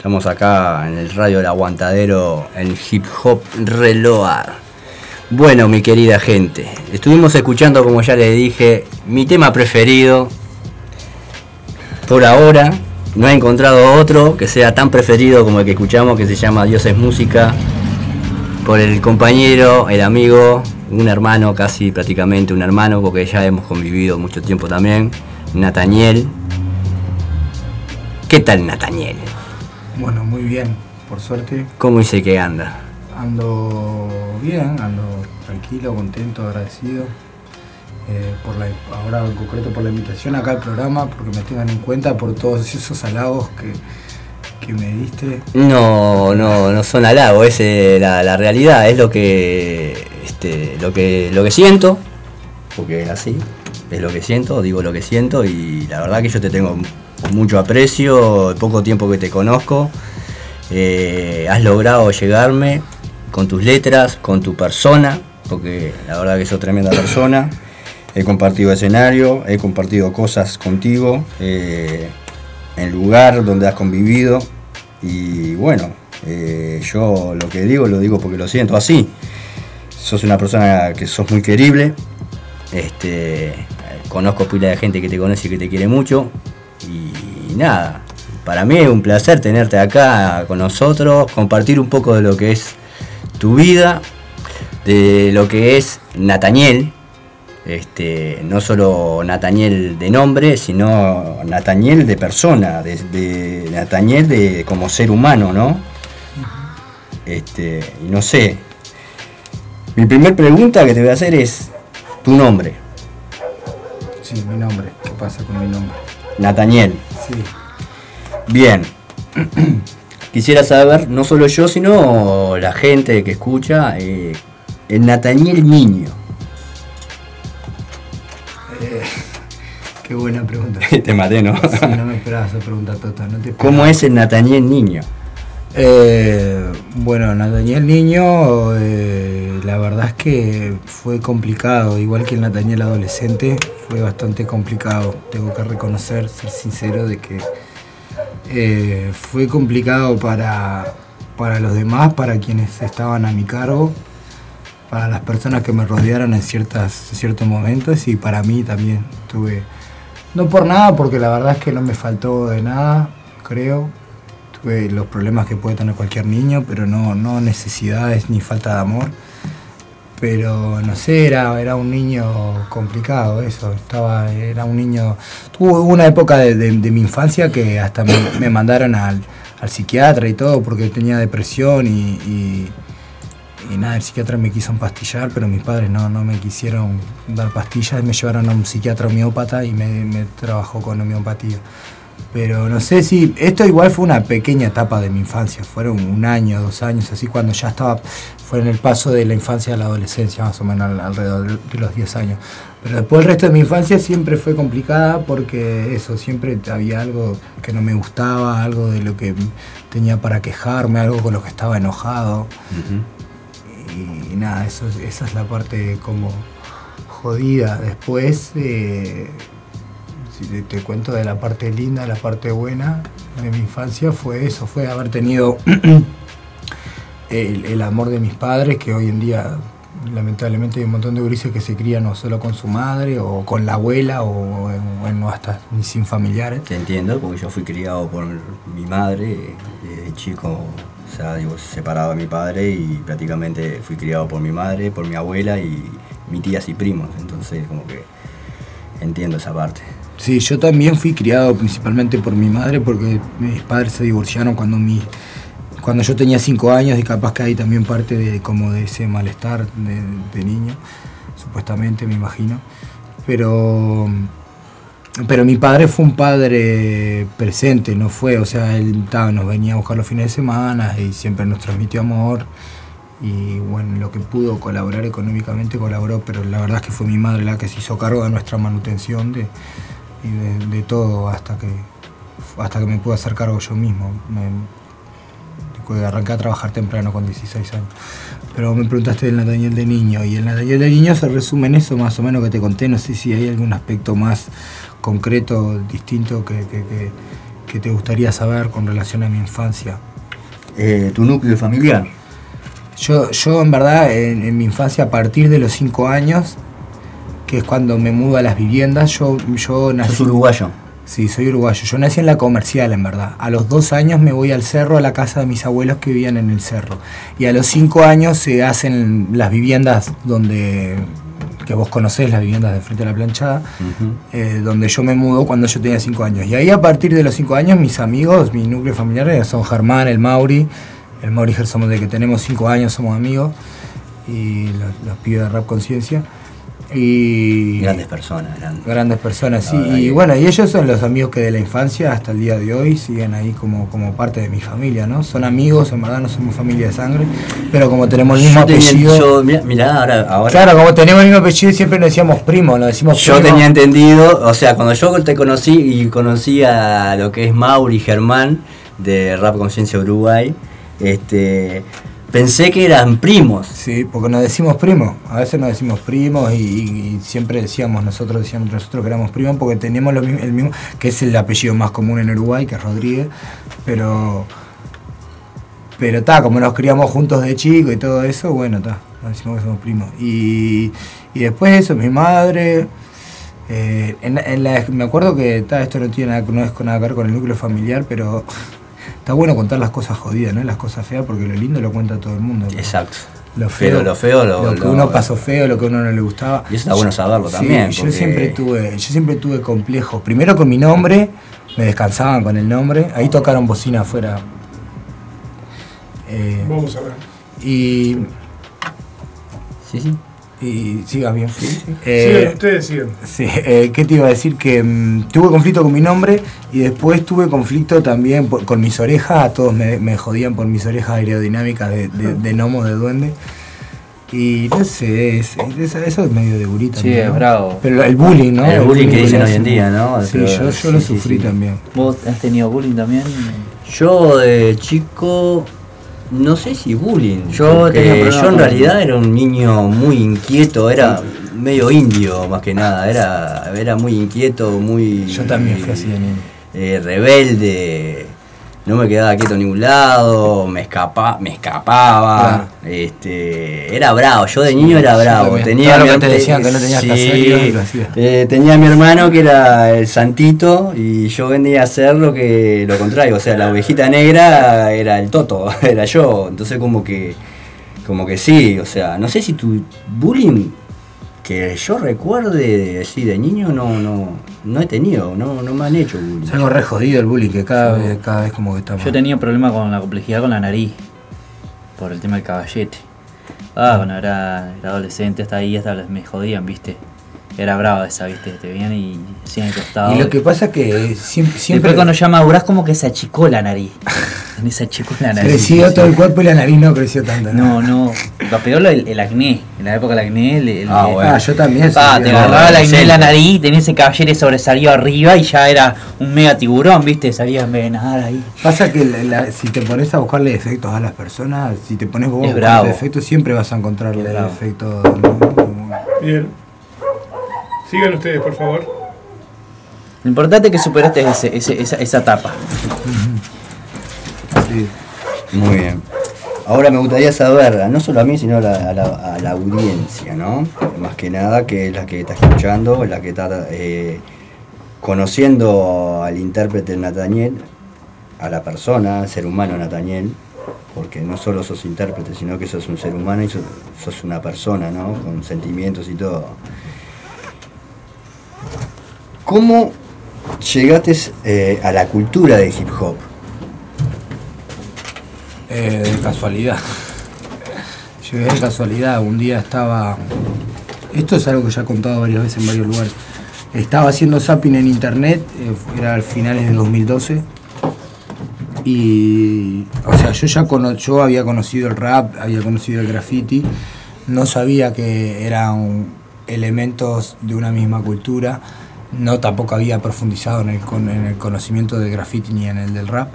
Estamos acá en el radio del aguantadero, en hip hop reload. Bueno, mi querida gente, estuvimos escuchando, como ya les dije, mi tema preferido. Por ahora, no he encontrado otro que sea tan preferido como el que escuchamos, que se llama Dios es Música, por el compañero, el amigo, un hermano, casi prácticamente un hermano, porque ya hemos convivido mucho tiempo también, Nataniel. ¿Qué tal Nataniel? Bueno, muy bien, por suerte. ¿Cómo dice que anda? Ando bien, ando tranquilo, contento, agradecido. eh, por la, ahora en concreto por la invitación acá al programa, porque me tengan en cuenta por todos esos halagos que, que me diste. No, no, no son halagos, es eh, la, la realidad, es lo que, este, lo que, lo que siento, porque es así, es lo que siento, digo lo que siento y la verdad que yo te tengo mucho aprecio, el poco tiempo que te conozco, eh, has logrado llegarme con tus letras, con tu persona, porque la verdad que sos tremenda persona. He compartido escenario, he compartido cosas contigo, eh, en lugar donde has convivido. Y bueno, eh, yo lo que digo, lo digo porque lo siento así. Sos una persona que sos muy querible. Este, conozco pila de gente que te conoce y que te quiere mucho. Y nada, para mí es un placer tenerte acá con nosotros, compartir un poco de lo que es tu vida, de lo que es Nataniel, este, no solo Nataniel de nombre, sino Nataniel de persona, de, Nataniel de, como ser humano, ¿no? Este, no sé. Mi primer pregunta que te voy a hacer es tu nombre. Sí, mi nombre. ¿Qué pasa con mi nombre? Nataniel. Sí. Bien. Quisiera saber, no solo yo, sino la gente que escucha, eh, el Nataniel niño. Eh, qué buena pregunta. Te maté, ¿no? Sí, no me esperaba esa pregunta tota. No te. ¿Cómo es el Nataniel niño? Eh, bueno, Nataniel Niño, eh, la verdad es que fue complicado, igual que el Nataniel adolescente, fue bastante complicado. Tengo que reconocer, ser sincero, de que eh, fue complicado para, para los demás, para quienes estaban a mi cargo, para las personas que me rodearon en, ciertas, ciertos momentos y para mí también. Tuve, no por nada, porque la verdad es que no me faltó de nada, creo. Tuve los problemas que puede tener cualquier niño, pero no, no necesidades ni falta de amor. Pero no sé, era, era un niño complicado eso. Estaba, era un niño. Tuve una época de, mi infancia que hasta me, me mandaron al, al psiquiatra y todo porque tenía depresión y, nada, el psiquiatra me quiso empastillar, pero mis padres no, no me quisieron dar pastillas me llevaron a un psiquiatra homeópata y me, me trabajó con homeopatía. Pero no sé si. Esto igual fue una pequeña etapa de mi infancia. Fueron un año, dos años, así cuando ya estaba. Fue en el paso de la infancia a la adolescencia, más o menos al- alrededor de los 10 años. Pero después el resto de mi infancia siempre fue complicada porque eso, siempre había algo que no me gustaba, algo de lo que tenía para quejarme, algo con lo que estaba enojado. Y, nada, eso, es- esa es la parte como jodida. Después, eh, si te, cuento de la parte linda, la parte buena de mi infancia, fue eso, fue haber tenido el, amor de mis padres, que hoy en día lamentablemente hay un montón de gurises que se crían o solo con su madre o con la abuela o bueno, hasta sin familiares. Te entiendo, porque yo fui criado por mi madre, desde chico, o sea, digo, separado de mi padre y prácticamente fui criado por mi madre, por mi abuela y mis tías y primos, entonces como que entiendo esa parte. Sí, yo también fui criado principalmente por mi madre porque mis padres se divorciaron cuando mi cuando yo tenía cinco años y capaz que hay también parte de como de ese malestar de, niño, supuestamente me imagino. Pero pero mi padre fue un padre presente, no fue, o sea, él nos venía a buscar los fines de semana y siempre nos transmitió amor. Y bueno, lo que pudo colaborar económicamente colaboró, pero la verdad es que fue mi madre la que se hizo cargo de nuestra manutención de, y de, de todo hasta que hasta que me pude hacer cargo yo mismo. Me, arranqué a trabajar temprano con 16 años. Pero me preguntaste del Nataniel de niño y el Nataniel de niño se resume en eso más o menos que te conté. No sé si hay algún aspecto más concreto, distinto que, que- que- que te gustaría saber con relación a mi infancia. Eh, ¿Tu núcleo familiar? Yo, yo en verdad, en, en mi infancia, a partir de los 5 años, que es cuando me mudo a las viviendas, yo, yo nací... ¿Sos uruguayo? Sí, soy uruguayo. Yo nací en la comercial, en verdad. A los dos años me voy al cerro, a la casa de mis abuelos que vivían en el cerro. Y a los cinco años se hacen las viviendas donde que vos conocés, las viviendas de frente a la planchada, eh, donde yo me mudo cuando yo tenía cinco años. Y ahí a partir de los cinco años, mis amigos, mi núcleo familiar son Germán, el Mauri, el Mauri somos de que tenemos cinco años, somos amigos, y los, los pibes de Rap Conciencia. Y Grandes personas, grandes. grandes personas, sí. Y bueno, y ellos son los amigos que de la infancia hasta el día de hoy siguen ahí como, como parte de mi familia, ¿no? Son amigos, en verdad no somos familia de sangre, pero como tenemos el mismo Yo tenía- apellido. yo- mirá, mirá, ahora, ahora Claro, como tenemos el mismo apellido siempre nos decíamos primo, nos decimos Yo primo. tenía entendido, o sea, cuando yo te conocí y conocí a lo que es Mauri Germán de Rap Conciencia Uruguay, este, pensé que eran primos. Sí, porque nos decimos primos, a veces nos decimos primos y, siempre decíamos, nosotros decíamos nosotros que éramos primos porque teníamos lo mismo, el mismo, que es el apellido más común en Uruguay, que es Rodríguez, pero pero está, como nos criamos juntos de chico y todo eso, bueno, está, nos decimos que somos primos. Y, y después eso, mi madre, eh, me acuerdo que ta, esto no tiene nada, no es nada que ver con el núcleo familiar, pero está bueno contar las cosas jodidas, ¿no? Las cosas feas, porque lo lindo lo cuenta todo el mundo. ¿no? Exacto. Lo feo, Pero lo feo lo- que lo- uno pasó feo, lo que a uno no le gustaba. Y eso está bueno saberlo Sí, también, Yo porque- siempre tuve, yo siempre tuve complejos. Primero con mi nombre, me descansaban con el nombre. Ahí tocaron bocina afuera. Eh, Vamos a ver. y. Sí, sí. Y sigas bien. Sigan Eh, ustedes, sigan. Sí, eh, ¿qué te iba a decir? Que mm, tuve conflicto con mi nombre y después tuve conflicto también por- con mis orejas. A todos me, me jodían por mis orejas aerodinámicas de, de, de gnomo, de duende. Y no sé, es- es- eso es medio de gurita. Sí, es bravo. Pero el bullying, ¿no? El bullying que dicen hoy en día, ¿no? Sí, Pero- yo, yo sí, lo sí, sufrí sí. también. ¿Vos has tenido bullying también? Yo de chico, no sé si bullying. Yo tenía yo en realidad era un niño muy inquieto, era medio indio más que nada, era, era muy inquieto, muy... Yo también fui así de niño. eh, rebelde, no me quedaba quieto en ningún lado, me escapa, me escapaba, este, era bravo, yo de niño era bravo, tenía Todo lo mi que te her- decían que no tenías que hacer, sí, ibas y lo hacías. eh, tenía a mi hermano que era el santito y yo venía a hacer lo que lo contrario, o sea, la ovejita negra era el toto, era yo, entonces como que como que sí, o sea, no sé si tu bullying que yo recuerde así de niño no no no he tenido, no no me han hecho bullying. Es algo re jodido el bullying, que cada, vez, cada vez como que está más. Yo tenía problemas con la complejidad con la nariz. Por el tema del caballete. Ah, cuando era, era adolescente, hasta ahí hasta me jodían, viste. Era brava esa, viste. Te veían y hacían el costado. Y lo que pasa es que siempre, siempre Después cuando ya madurás como que se achicó la nariz. En esa achicó la nariz. creció todo el cuerpo y la nariz no creció tanto. No, no. Lo peor el, el acné. En la época del acné. El, el- Ah, el- bueno. Ah, yo también. Te no, agarraba el acné en la nariz, tenía ese caballete sobresalió arriba y ya era un mega tiburón, viste, salía en vez de nadar ahí. Pasa que la- la- si te pones a buscarle defectos a las personas, si te pones vos a buscarle bravo. defectos, siempre vas a encontrarle defectos. ¿no? Bien. Sigan ustedes, por favor. Lo importante es que superaste ese- ese- esa, esa etapa. Sí. Muy bien. Ahora me gustaría saber, no solo a mí, sino a la, a la- a la audiencia, ¿no? Más que nada, que es la que está escuchando, la que está eh, conociendo al intérprete Nathaniel, a la persona, al ser humano Nathaniel, porque no solo sos intérprete, sino que sos un ser humano y sos, sos una persona, ¿no? Con sentimientos y todo. ¿Cómo llegaste eh, a la cultura de hip hop? Eh, de casualidad. Llegué de casualidad. Un día estaba. Esto es algo que ya he contado varias veces en varios lugares. Estaba haciendo zapping en internet, eh, era al finales de 2012. Y. O sea, yo ya cono- yo había conocido el rap, había conocido el graffiti. No sabía que eran elementos de una misma cultura. No tampoco había profundizado en el, en el conocimiento del graffiti ni en el del rap.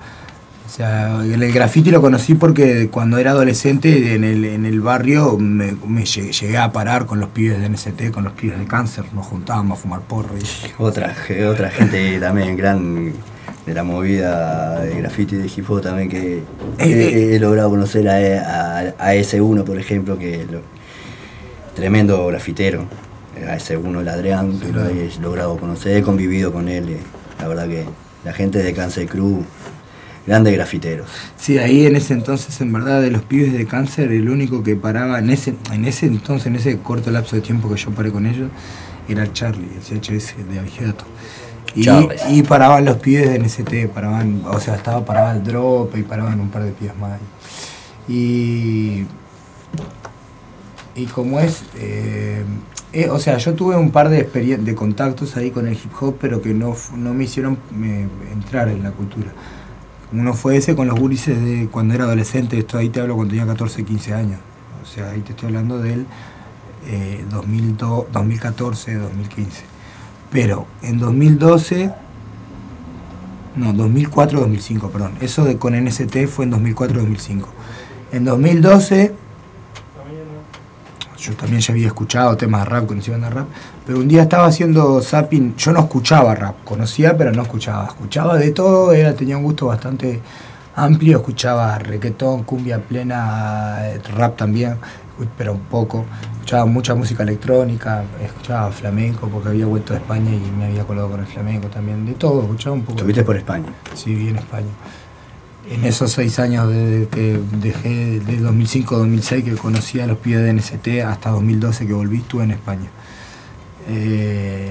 O sea, el, graffiti lo conocí porque cuando era adolescente en el, en el barrio me, me lle- llegué a parar con los pibes de NST, con los pibes de cáncer, nos juntábamos a fumar porro. y- Otra, otra gente también gran de la movida de graffiti de hip hop también que he, he logrado conocer a, a, a S1 por ejemplo que lo- tremendo grafitero a S1 el Adrián que lo he logrado conocer he convivido con él eh, la verdad que la gente de Cáncer Cruz grandes grafiteros Sí, ahí en ese entonces, en verdad, de los pibes de cáncer, el único que paraba en ese, en ese entonces, en ese corto lapso de tiempo que yo paré con ellos, era el Charlie, el CHS de Abigeato. Y, Charles. y paraban los pibes de NST, paraban, o sea, estaba paraba el drop y paraban un par de pibes más. Y, y como es, eh, Eh, o sea, yo tuve un par de, de contactos ahí con el hip hop, pero que no, no me hicieron eh, entrar en la cultura. Uno fue ese con los gurises de cuando era adolescente, esto ahí te hablo cuando tenía 14, 15 años. O sea, ahí te estoy hablando del eh, 2002, 2014, 2015. Pero en 2012, no, 2004, 2005, perdón. Eso de con NST fue en 2004, 2005. En 2012 yo también ya había escuchado temas de rap, conocía banda de rap, pero un día estaba haciendo zapping, yo no escuchaba rap, conocía pero no escuchaba, escuchaba de todo, era, tenía un gusto bastante amplio, escuchaba reggaetón, cumbia plena, eh, rap también, pero un poco, escuchaba mucha música electrónica, escuchaba flamenco porque había vuelto a España y me había colado con el flamenco también, de todo, escuchaba un poco. Estuviste por España. Sí, viví en España. En esos seis años desde que dejé, de 2005-2006 que conocí a los pibes de NST hasta 2012 que volví, estuve en España. Eh,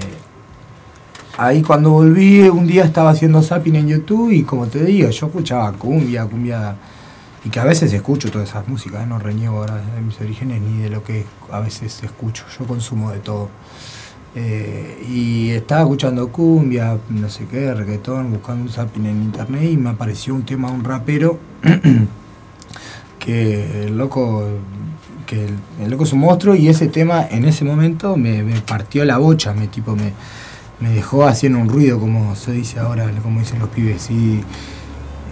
ahí cuando volví, un día estaba haciendo zapping en YouTube y como te digo, yo escuchaba cumbia, cumbia, y que a veces escucho todas esas músicas, ¿eh? no reniego ahora de mis orígenes ni de lo que a veces escucho, yo consumo de todo. Eh, y estaba escuchando cumbia, no sé qué, reggaetón, buscando un zapping en internet y me apareció un tema de un rapero que el loco que el, loco es un monstruo y ese tema en ese momento me, partió la bocha, me tipo me, me dejó haciendo un ruido como se dice ahora, como dicen los pibes. Y,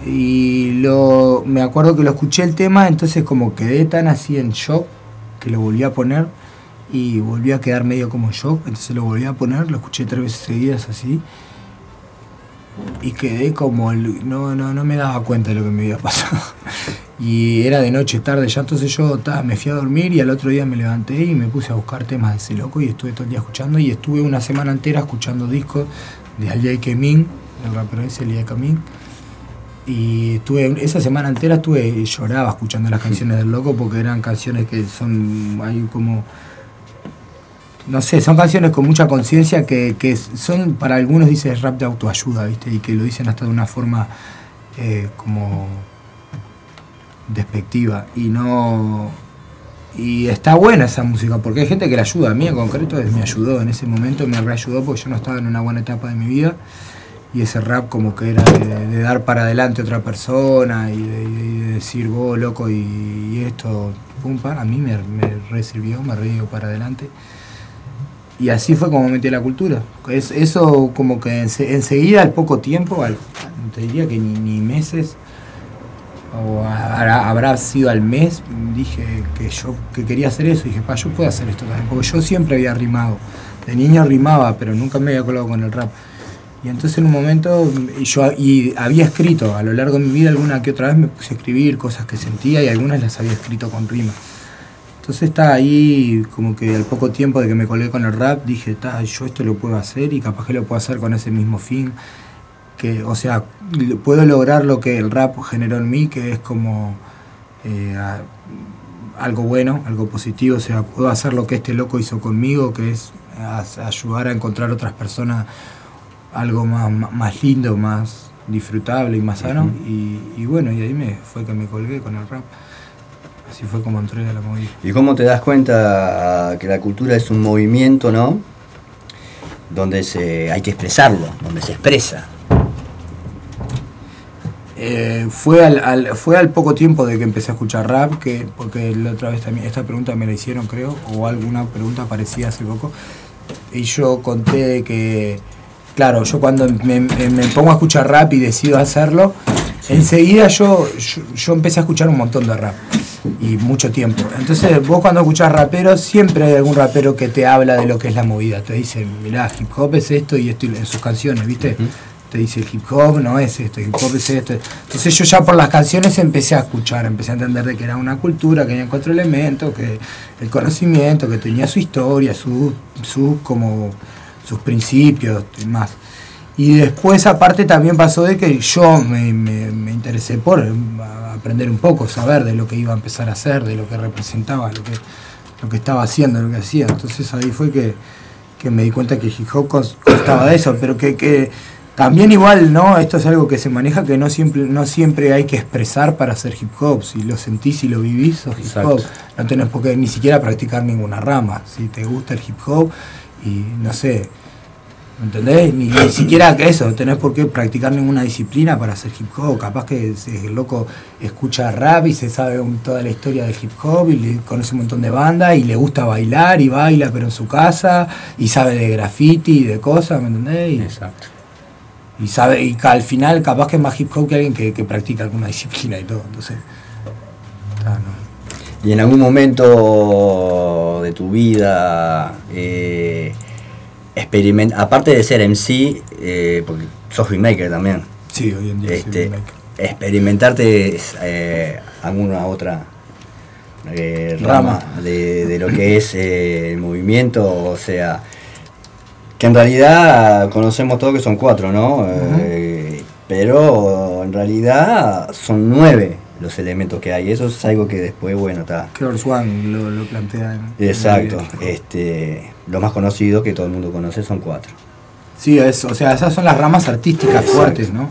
y lo me acuerdo que lo escuché el tema, entonces como quedé tan así en shock que lo volví a poner y volví a quedar medio como en shock, entonces lo volví a poner, lo escuché tres veces seguidas así y quedé como el, no, no, no me daba cuenta de lo que me había pasado. Y era de noche, tarde ya, entonces yo ta, me fui a dormir y al otro día me levanté y me puse a buscar temas de ese loco y estuve todo el día escuchando y estuve una semana entera escuchando discos de Aliay Kemin, el rapero ese Aliay Kemin. Y estuve, esa semana entera estuve, lloraba escuchando las canciones del loco porque eran canciones que son, hay como, no sé, son canciones con mucha conciencia que, que son, para algunos dice rap de autoayuda, ¿viste? Y que lo dicen hasta de una forma eh, como despectiva. Y no. Y está buena esa música, porque hay gente que la ayuda. A mí en concreto me ayudó, en ese momento me reayudó porque yo no estaba en una buena etapa de mi vida. Y ese rap como que era de, dar para adelante a otra persona y de, decir, vos loco y, esto, pum, pam, a mí me, me me re para adelante. Y así fue como metí la cultura. Es, eso como que ense- enseguida, al poco tiempo, al, te diría que ni, ni meses, o habrá, habrá sido al mes, dije que yo que quería hacer eso. Dije, pa, yo puedo hacer esto también. Porque yo siempre había rimado. De niño rimaba, pero nunca me había colado con el rap. Y entonces en un momento, yo y había escrito a lo largo de mi vida alguna que otra vez me puse a escribir cosas que sentía y algunas las había escrito con rima. Entonces está ahí como que al poco tiempo de que me colgué con el rap dije, "Ta, yo esto lo puedo hacer y capaz que lo puedo hacer con ese mismo fin. Que, o sea, puedo lograr lo que el rap generó en mí, que es como eh, a- algo bueno, algo positivo. O sea, puedo hacer lo que este loco hizo conmigo, que es a- ayudar a encontrar otras personas algo más, más- más lindo, más disfrutable y más sano. y, y bueno, y ahí me fue que me colgué con el rap. Así fue como entré a la movida. ¿Y cómo te das cuenta que la cultura es un movimiento, ¿no? Donde se, hay que expresarlo, donde se expresa. Eh, fue, al, al- fue al poco tiempo de que empecé a escuchar rap, que, porque la otra vez también, esta pregunta me la hicieron creo, o alguna pregunta parecida hace poco, y yo conté que, claro, yo cuando me, me- me pongo a escuchar rap y decido hacerlo, enseguida yo, yo, yo empecé a escuchar un montón de rap, y mucho tiempo. Entonces vos cuando escuchás raperos, siempre hay algún rapero que te habla de lo que es la movida, te dice, mirá, hip hop es esto y esto y- en sus canciones, ¿viste? te dice el hip hop no es esto, el hip hop es esto. Entonces yo ya por las canciones empecé a escuchar, empecé a entender de que era una cultura, que había cuatro elementos, que el conocimiento, que tenía su historia, sus su, como sus principios y más. Y después aparte también pasó de que yo me, me- me interesé por eh, aprender un poco, saber de lo que iba a empezar a hacer, de lo que representaba, lo que, lo que estaba haciendo, lo que hacía. Entonces ahí fue que, que me di cuenta que hip hop cons- constaba de eso, pero que, que También igual, ¿no? Esto es algo que se maneja que no siempre, no siempre hay que expresar para hacer hip hop. Si lo sentís y lo vivís, sos hip hop. No tenés por qué ni siquiera practicar ninguna rama. Si te gusta el hip hop y no sé, ¿me entendés? Ni, ni siquiera que eso, no tenés por qué practicar ninguna disciplina para hacer hip hop. Capaz que el loco escucha rap y se sabe toda la historia del hip hop y le conoce un montón de bandas y le gusta bailar y baila pero en su casa y sabe de graffiti y de cosas, ¿me entendés? Exacto. y sabe y al final capaz que es más hip hop que alguien que, que practica alguna disciplina y todo entonces está, no. Y en algún momento de tu vida, eh, experiment- aparte de ser MC, eh, porque sos filmmaker también, sí hoy en día este, experimentarte eh, alguna otra eh, rama, Rama. de, de lo que es eh, el movimiento, o sea, que en realidad conocemos todos que son cuatro, ¿no? Pero en realidad son nueve los elementos que hay. Eso es algo que después, bueno, está. Killer Swan lo, lo plantea en- en Exacto. video. Este, lo más conocido que todo el mundo conoce son cuatro. sí es, o sea esas son las ramas artísticas Exacto. fuertes no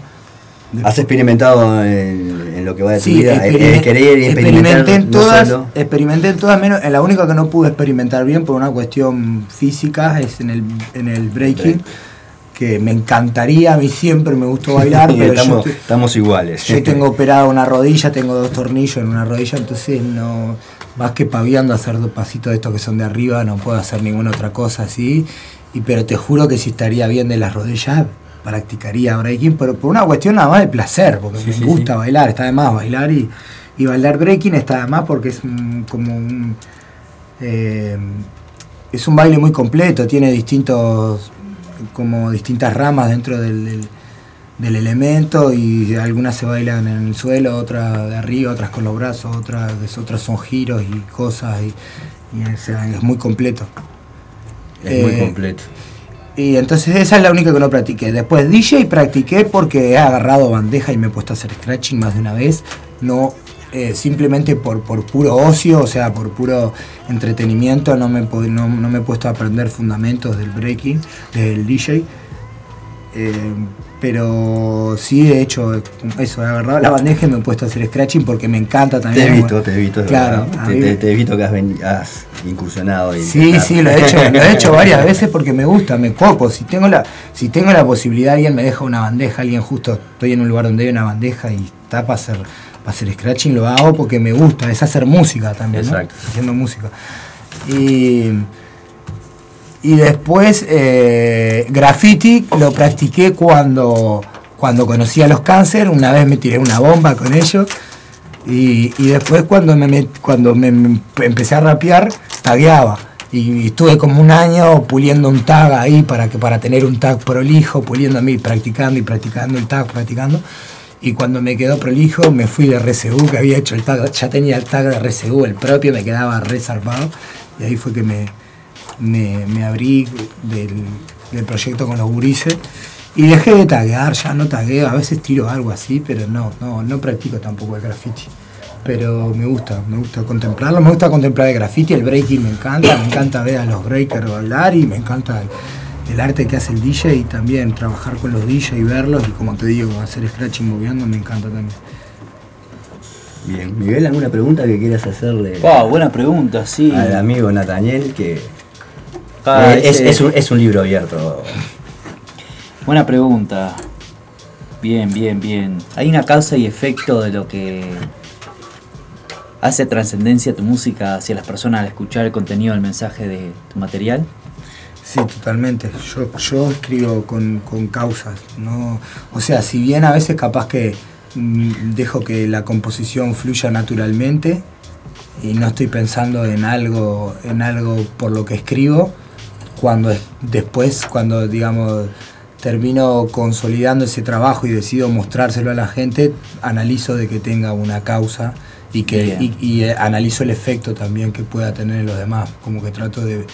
¿Has experimentado en, en lo que va de tu Sí, vida? Experimen- querer experimentar experimenté en no todas, solo- experimenté en todas menos, en la única que no pude experimentar bien por una cuestión física es en el, en el breaking, que me encantaría, a mí siempre me gustó bailar, pero yo, estamos, te- estamos iguales. yo tengo operada una rodilla, tengo dos tornillos en una rodilla, entonces no, más que paviando a hacer dos pasitos de estos que son de arriba, no puedo hacer ninguna otra cosa así, y pero te juro que si estaría bien de las rodillas, practicaría breaking, pero por una cuestión nada más de placer, porque Sí, me sí, gusta sí. bailar, está de más bailar y, y bailar breaking está de más porque es un- como un eh, es un baile muy completo, tiene distintos como distintas ramas dentro del, del- del elemento y algunas se bailan en el suelo, otras de arriba, otras con los brazos, otras, otras son giros y cosas y, y, o sea, es muy completo. Es muy Eh, completo. Y entonces esa es la única que no practiqué. Después DJ practiqué porque he agarrado bandeja y me he puesto a hacer scratching más de una vez. No eh, simplemente por, por puro ocio, o sea, por puro entretenimiento, no me, no, no me he puesto a aprender fundamentos del breaking, del DJ. Eh, pero sí he hecho eso, he agarrado la bandeja y me he puesto a hacer scratching porque me encanta Te también. he visto, te he visto. es Claro, verdad. te, te- te he visto que has, ven- has incursionado. y Sí, sí, lo he hecho, lo he hecho varias veces porque me gusta, me copo. Si tengo la, si tengo la posibilidad, alguien me deja una bandeja, alguien justo estoy en un lugar donde hay una bandeja y está para hacer, para hacer scratching, lo hago porque me gusta, es hacer música también, ¿no? Exacto. Haciendo música. Y, y después eh, graffiti lo practiqué cuando, cuando conocí a los cáncer, una vez me tiré una bomba con ellos. Y, y después cuando me, cuando me, empecé a rapear, tagueaba. Y, estuve como un año puliendo un tag ahí para, que, para tener un tag prolijo, puliendo a mí, practicando y practicando el tag, practicando. Y cuando me quedó prolijo, me fui de RCU, que había hecho el tag, ya tenía el tag de RCU, el propio, me quedaba reservado. Y ahí fue que me, me, me abrí del, del proyecto con los gurises. Y dejé de taguear, ya no tagueo, a veces tiro algo así, pero no, no, no practico tampoco el graffiti. Pero me gusta, me gusta contemplarlo, me gusta contemplar el graffiti, el breaking me encanta, me encanta ver a los breakers bailar y me encanta el, el arte que hace el DJ y también trabajar con los DJ y verlos y como te digo, hacer scratching moviendo me encanta también. Bien, Miguel, ¿alguna pregunta que quieras hacerle Wow, buena pregunta, sí. al amigo Nathaniel? Que Ah, eh, es, ese- es un, es un libro abierto. Buena pregunta. Bien, bien, bien. ¿Hay una causa y efecto de lo que hace trascendencia tu música hacia las personas al escuchar el contenido, el mensaje de tu material? Sí, totalmente. Yo, yo escribo con, con causas, ¿no? O sea, si bien a veces capaz que mm, dejo que la composición fluya naturalmente y no estoy pensando en algo, en algo por lo que escribo, cuando es- después, cuando digamos termino consolidando ese trabajo y decido mostrárselo a la gente, analizo de que tenga una causa y que y, y, eh, analizo el efecto también que pueda tener en los demás, como que trato de,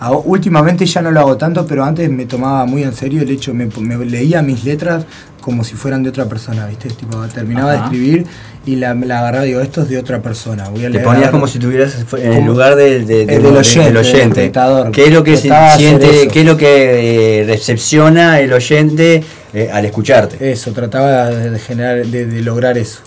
A- últimamente ya no lo hago tanto, pero antes me tomaba muy en serio el hecho, me, me leía mis letras como si fueran de otra persona, ¿viste? Tipo, terminaba Ajá. de escribir y la, la agarraba y digo, esto es de otra persona. Voy a Te ponías como si estuvieras en el Como- lugar de- de- de- el del de- oyente, del oyente. espectador. ¿Qué es lo que siente, qué es lo que eh, recepciona el oyente eh, al escucharte? Eso, trataba de, generar, de lograr eso.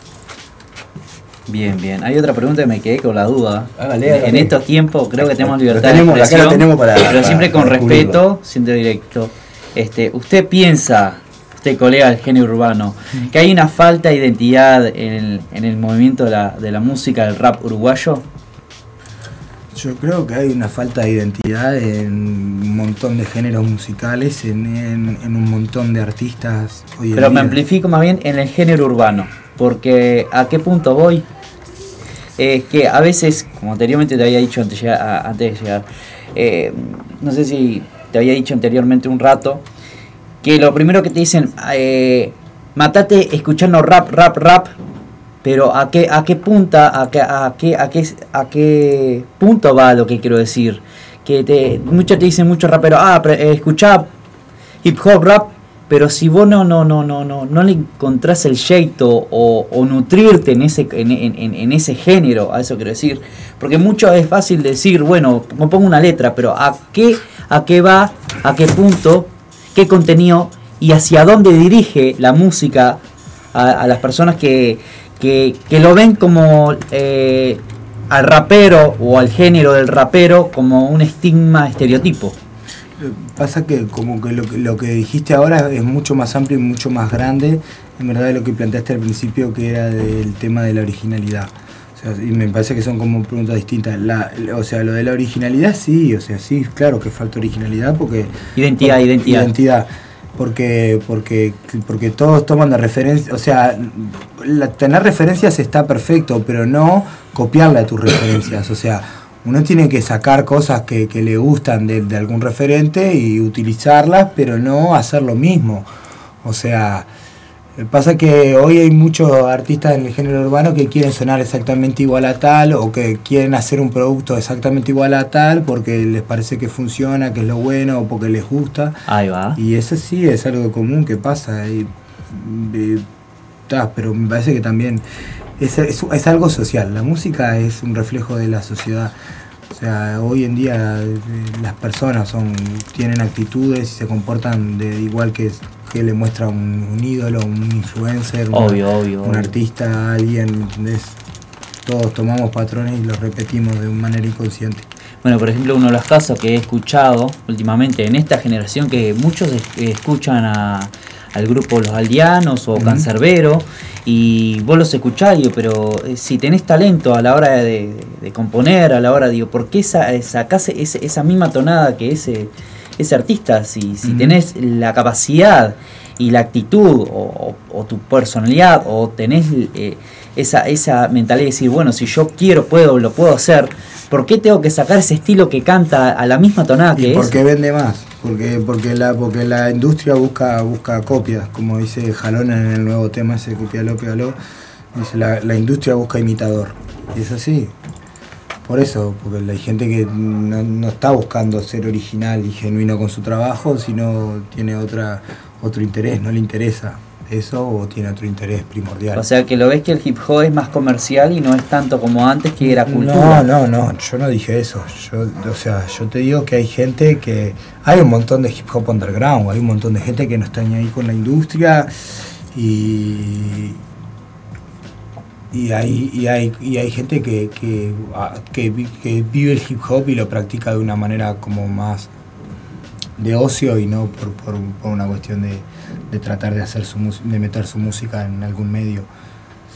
Bien, bien. Hay otra pregunta que me quedé con la duda. Hágale, En hágale. estos tiempos creo que tenemos libertad tenemos, de expresión, tenemos para- pero para- siempre con respeto, siendo directo. Este, ¿Usted piensa, usted colega del género urbano, que hay una falta de identidad en el, en el movimiento de la, de la música del rap uruguayo? Yo creo que hay una falta de identidad en un montón de géneros musicales, en, en- en un montón de artistas hoy en Pero me día. amplifico más bien en el género urbano, porque ¿a qué punto voy? Es que a veces, como anteriormente te había dicho antes, antes de llegar, eh, no sé si te había dicho anteriormente un rato, que lo primero que te dicen, eh, matate escuchando rap, rap, rap, pero ¿a qué, a qué punta, a qué, a qué, a qué, a qué punto va lo que quiero decir? Que te, muchos te dicen, muchos raperos, ah, eh, escuchá hip hop rap, pero si vos no, no, no, no, no, no le encontrás el jeito o, nutrirte en ese, en, en- en- ese género, a eso quiero decir, porque mucho es fácil decir, bueno, pongo una letra, pero ¿a qué, a qué va, a qué punto, qué contenido y hacia dónde dirige la música a, a las personas que, que, que lo ven como eh, al rapero o al género del rapero como un estigma estereotipo? Pasa que como que lo, que lo que dijiste ahora es mucho más amplio y mucho más grande, en verdad de lo que planteaste al principio que era del tema de la originalidad. O sea, y me parece que son como preguntas distintas. La, o sea, lo de la originalidad sí, o sea, sí, claro que falta originalidad porque... Identidad, identidad. Identidad. Porque, porque, porque todos toman de referencia, o sea, la- tener referencias está perfecto, pero no copiarle a tus referencias. O sea, uno tiene que sacar cosas que, que le gustan de, de algún referente y utilizarlas, pero no hacer lo mismo. O sea, pasa que hoy hay muchos artistas en el género urbano que quieren sonar exactamente igual a tal o que quieren hacer un producto exactamente igual a tal porque les parece que funciona, que es lo bueno o porque les gusta. Ahí va. Y eso sí es algo común que pasa. Y, ta, pero me parece que también es, es- es algo social. La música es un reflejo de la sociedad. O sea, hoy en día eh, las personas son tienen actitudes y se comportan de igual que, que le muestra un, un ídolo, un influencer, una- Obvio, obvio, un obvio. artista, alguien. Todos tomamos patrones y los repetimos de manera inconsciente. Bueno, por ejemplo, uno de los casos que he escuchado últimamente en esta generación, que muchos es- escuchan a- al grupo Los Aldeanos o Ujú. Cancerbero, y vos los escuchás, digo, pero eh, si tenés talento a la hora de, de componer, a la hora, digo, ¿por qué esa, sacás ese- esa misma tonada que ese, ese artista? Si, si tenés la capacidad y la actitud o, o- o tu personalidad o tenés eh, esa, esa mentalidad de decir, bueno, si yo quiero, puedo, lo puedo hacer, ¿por qué tengo que sacar ese estilo que canta a la misma tonada que ¿Y es? por qué vende más? Porque, porque, la, porque la industria busca, busca copias, como dice Jalón en el nuevo tema ese, copialo, pégalo. Dice, la, la industria busca imitador. Y es así. Por eso, porque hay gente que no, no está buscando ser original y genuino con su trabajo, sino tiene otra, otro interés, no le interesa eso o tiene otro interés primordial. O sea, que lo ves que el hip hop es más comercial y no es tanto como antes que era No, cultura. no, no, yo no dije eso. Yo, o sea, yo te digo que hay gente que. Hay un montón de hip hop underground, hay un montón de gente que no está ni ahí con la industria y. Y hay, y hay, y hay gente que, que, ah, que vive el hip hop y lo practica de una manera como más de ocio y no por, por, por una cuestión de, de tratar de hacer su de meter su música en algún medio,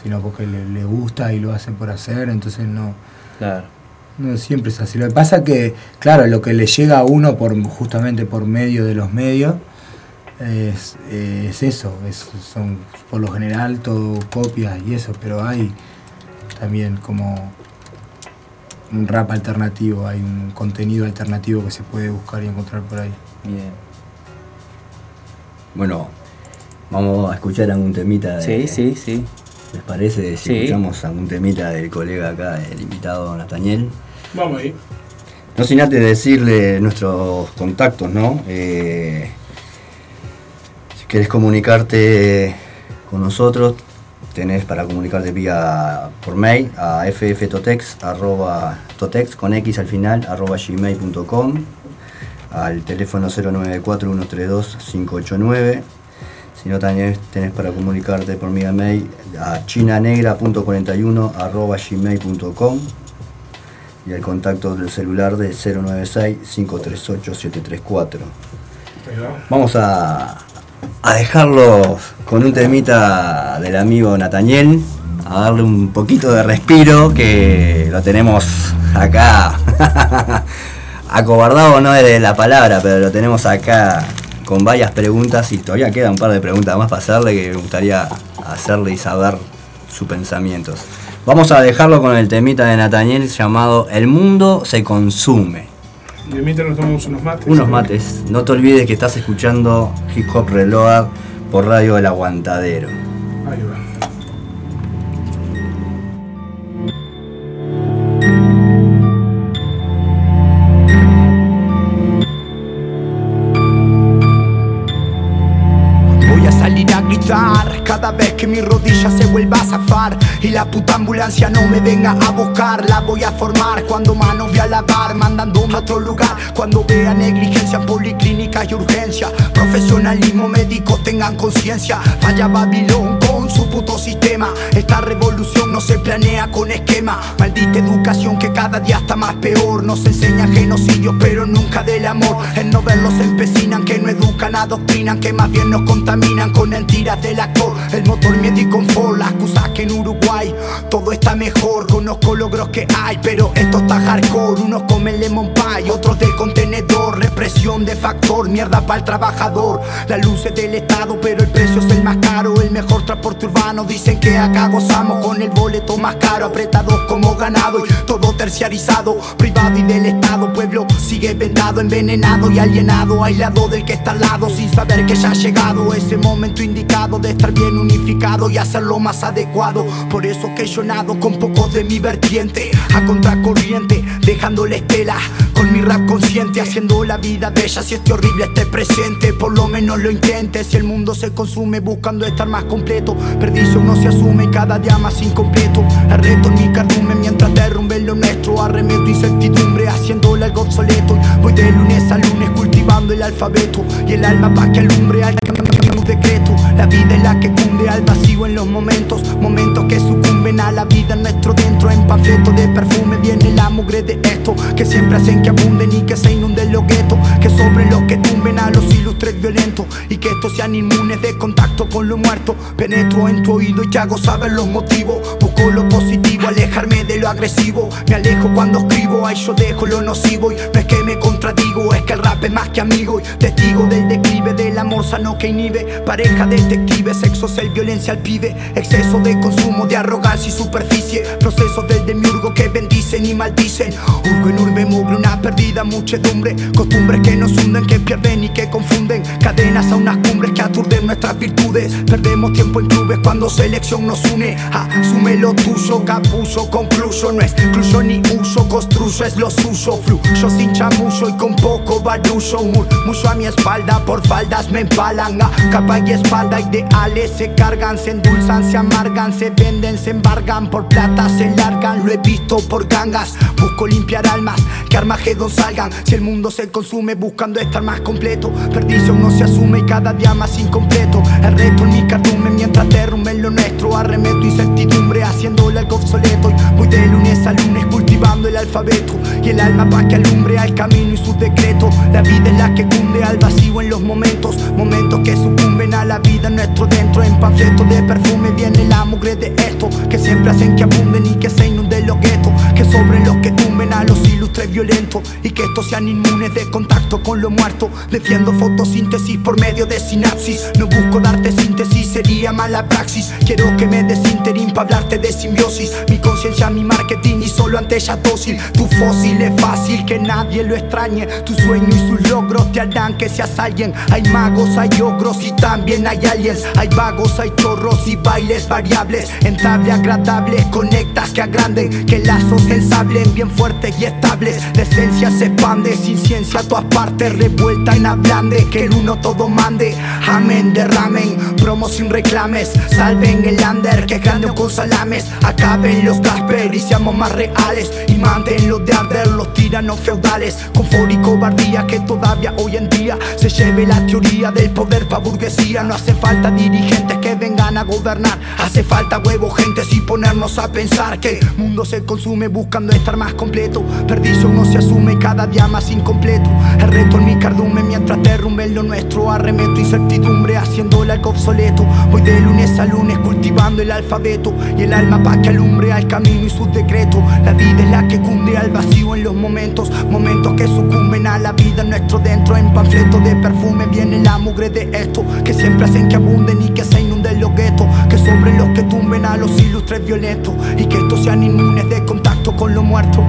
sino porque le, le gusta y lo hace por hacer, entonces no, Claro. no siempre es así. Lo que pasa es que, claro, lo que le llega a uno por justamente por medio de los medios es, es eso, es- son por lo general todo copias y eso, pero hay también como un rap alternativo, hay un contenido alternativo que se puede buscar y encontrar por ahí. Bien. Bueno, vamos a escuchar algún temita. De, Sí, sí, sí. ¿Les parece si Sí. escuchamos algún temita del colega acá, el invitado Nataniel? Vamos ahí. No sin antes decirle nuestros contactos, ¿no? Eh, si quieres comunicarte con nosotros, tenés para comunicarte vía por mail a fftotex, arroba, totex con x al final, arroba gmail.com, al teléfono 094-132-589. Si no, también tenés para comunicarte por mi mail a chinanegra.41 arroba gmail.com y el contacto del celular de 096-538-734. Vamos a, a dejarlo con un temita del amigo Nataniel, a darle un poquito de respiro, que lo tenemos acá, acobardado no es de la palabra, pero lo tenemos acá con varias preguntas y todavía queda un par de preguntas más para hacerle que me gustaría hacerle y saber sus pensamientos. Vamos a dejarlo con el temita de Nataniel llamado El mundo se consume. Y mientras nos tomamos unos mates. Unos mates. No te olvides que estás escuchando Hip Hop Reload por Radio El Aguantadero. Ahí va. Cada vez que mi rodilla se vuelva a zafar y la puta ambulancia no me venga a buscar. La voy a formar cuando manos voy a lavar, mandándome a otro lugar. Cuando vea negligencia en policlínicas y urgencia, profesionalismo médico tengan conciencia. Falla Babilón con su puto sistema. Esta revolución no se planea con esquema. Maldita educación que cada día está más peor. Nos enseña genocidio, pero nunca del amor. En no verlos empecinan, que no educan, adoctrinan, que más bien nos contaminan con mentiras del actor. El motor miedo y confort, la excusa que en Uruguay todo está mejor. Conozco logros que hay, pero esto está hardcore. Unos comen lemon pie, otros del contenedor. Represión de factor, mierda para el trabajador. La luz es del Estado, pero el precio es el más caro. El mejor transporte urbano, dicen que acá gozamos con el boleto más caro. Apretados como ganado y todo terciarizado, privado y del Estado. Pueblo sigue vendado, envenenado y alienado. Aislado del que está al lado, sin saber que ya ha llegado ese momento indicado de estar bien unificado y hacerlo más adecuado. Por eso que yo nado con poco de mi vertiente, a contracorriente, dejando la estela. Con mi rap consciente, haciendo la vida bella. Si este horrible esté presente, por lo menos lo intente. Si el mundo se consume buscando estar más completo, perdicio uno se asume cada día más incompleto. El reto en mi cardume mientras derrumbe lo nuestro. Arremeto incertidumbre, haciéndole algo obsoleto. Voy de lunes a lunes cultivando el alfabeto y el alma pa' que alumbre al un decreto. La vida es la que cunde al vacío en los momentos, momentos que sucumben a la vida en nuestro dentro. En panfleto de perfume viene la mugre de esto, que siempre hacen que abunden y que se inunden los guetos, que sobre los que tumben a los ilustres violentos y que estos sean inmunes de contacto con lo muerto. Penetro en tu oído y hago saber los motivos. Busco lo positivo, alejarme de lo agresivo. Me alejo cuando escribo, ahí yo dejo lo nocivo. Y no es que me contradigo, es que el rap es más que amigo. Y testigo del declive del amor sano que inhibe. Pareja detective, sexo, ser violencia al pibe. Exceso de consumo, de arrogancia y superficie. Procesos del demiurgo que bendicen y maldicen. Urgo en urbe mugre, una perdida muchedumbre. Costumbres que nos hunden, que pierden y que confunden. Cadenas a unas cumbres que aturden nuestras virtudes. Perdemos tiempo en clubes cuando selección nos une. Asume lo tuyo, capullo, concluyo. No excluyo ni uso, construyo, es lo suyo. Fluyo sin chamullo y con poco barullo. Murmullo a mi espalda, por faldas me empalan. A capa y espalda, ideales se cargan, se endulzan, se amargan, se venden, se embargan. Por plata se largan, lo he visto por gangas. Busco limpiar almas, que Armagedón salgan. Si el mundo se consume buscando estar más completo, perdición no se asume y cada día más incompleto. El reto en mi cardumen mientras derrumben lo nuestro. Arremeto incertidumbre haciéndole algo obsoleto. Voy de lunes a lunes cultivando el alfabeto y el alma pa' que alumbre al camino y sus decretos. La vida es la que cunde al vacío en los momentos, momentos que sucumben a la vida nuestro dentro. En panfletos de perfume viene la mugre de esto, que siempre hacen que abunden y que se los que sobren los que tumben a los ilustres violentos y que estos sean inmunes de contacto con lo muerto. Defiendo fotosíntesis por medio de sinapsis, no busco darte síntesis, sería mala praxis. Quiero que me des interín pa' hablarte de simbiosis. Mi conciencia, mi marketing y solo ante ella dócil. Tu fósil es fácil que nadie lo extrañe. Tu sueño y sus logros te harán que seas alguien. Hay magos, hay ogros y también hay aliens. Hay vagos, hay chorros y bailes variables. Entable, agradables, conectas que agranden. Que lazos se ensablen bien fuertes y estables. La esencia se expande sin ciencia a todas partes. Revuelta en ablande, que el uno todo mande. Amén, derramen, promo sin reclames. Salven el under, que grande con salames. Acaben los Casper y seamos más reales. Y manden los de arder los tiranos feudales. Con y cobardía que todavía hoy en día se lleve la teoría del poder pa' burguesía. No hace falta dirigentes que vengan a gobernar. Hace falta huevo, gente, y ponernos a pensar que el mundo se consume buscando estar más completo. Perdicio no se asume cada día más incompleto. El reto en mi cardume mientras derrumbe lo nuestro. Arremeto incertidumbre haciéndole algo obsoleto. Voy de lunes a lunes cultivando el alfabeto y el alma pa' que alumbre al camino y sus decretos. La vida es la que cunde al vacío en los momentos, momentos que sucumben a la vida nuestro dentro. En panfleto de perfume viene la mugre de esto que siempre hacen que abunden y que se inunden los guetos. Que sobre los que tumben a los ilustres violentos y que estos sean inmunes de contacto con lo muerto.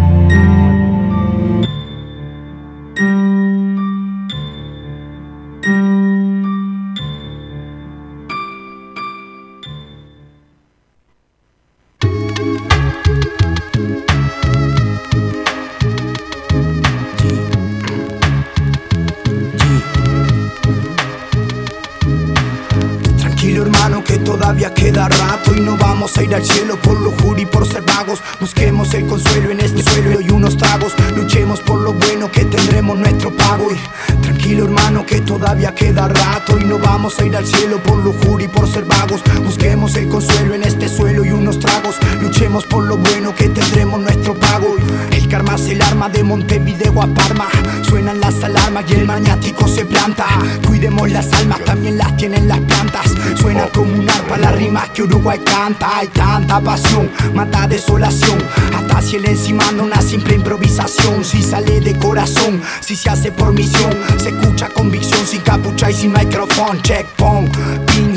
Busquemos el consuelo en este suelo y unos tragos. Luchemos por lo bueno que tendremos nuestro pago. Y tranquilo hermano que todavía queda rato y no vamos a ir al cielo por lujuria y por ser vagos. Busquemos el consuelo en este suelo y unos tragos. Luchemos por lo bueno que tendremos nuestro pago. El karma es el arma de Montevideo a Parma. Suenan las alarmas y el maniático se planta. Cuidemos las almas, también las tienen las plantas. Suena como un las rimas que Uruguay canta. Hay tanta pasión, mata desolación. Hasta si el encimando una simple improvisación. Si sale de corazón, si se hace por misión. Se escucha convicción sin capucha y sin micrófono. Check, pong, ping,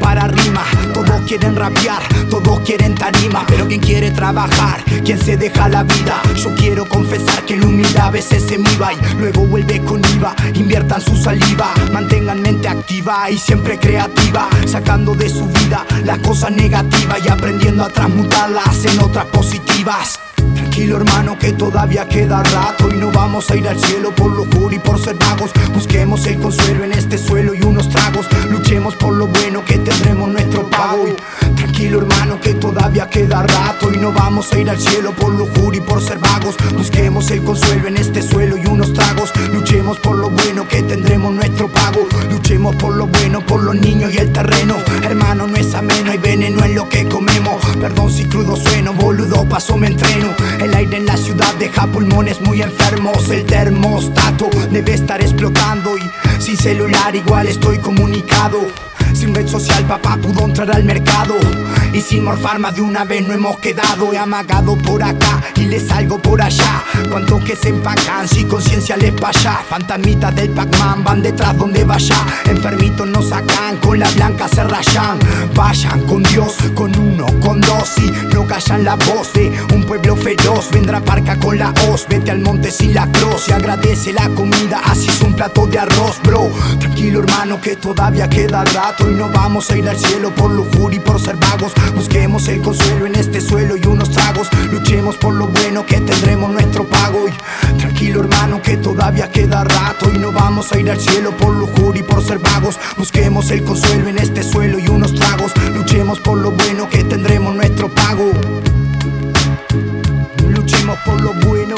para rima. Todos quieren rapear, todos quieren tarima. Pero ¿quién quiere trabajar? ¿Quién se deja la vida? Yo quiero confesar que la humildad a veces se me va y luego vuelve con IVA. Inviertan su saliva, mantengan mente activa y siempre creativa. Sacando de su vida las cosas negativas y aprendiendo a transmutarlas en otras positivas. Tranquilo hermano que todavía queda rato y no vamos a ir al cielo por locura y por ser vagos. Busquemos el consuelo en este suelo y unos tragos. Luchemos por lo bueno que tendremos nuestro pago. Y tranquilo hermano que todavía queda rato y no vamos a ir al cielo por lujuria y por ser vagos. Busquemos el consuelo en este suelo y unos tragos. Luchemos por lo bueno que tendremos nuestro pago. Luchemos por lo bueno, por los niños y el terreno. Hermano, no es ameno, hay veneno en lo que comemos. Perdón si crudo sueno, boludo, paso me entreno. El aire en la ciudad deja pulmones muy enfermos. El termostato debe estar explotando y sin celular igual estoy comunicado. Sin red social papá pudo entrar al mercado. Y sin morfar más de una vez no hemos quedado. He amagado por acá y le salgo por allá. Cuantos que se empacan si conciencia les allá Fantasmitas del Pac-Man van detrás donde vaya. Enfermitos nos sacan con la blanca se rayan. Vayan con Dios, con uno, con dos. Y no callan la voz de un pueblo feroz. Vendrá parca con la hoz, vete al monte sin la cruz. Y agradece la comida, así es un plato de arroz bro. Tranquilo hermano que todavía queda rato y no vamos a ir al cielo por lujuria y por ser vagos. Busquemos el consuelo en este suelo y unos tragos. Luchemos por lo bueno que tendremos nuestro pago. Tranquilo hermano que todavía queda rato y no vamos a ir al cielo por lujuria y por ser vagos. Busquemos el consuelo en este suelo y unos tragos. Luchemos por lo bueno que tendremos nuestro pago. Luchemos por lo bueno.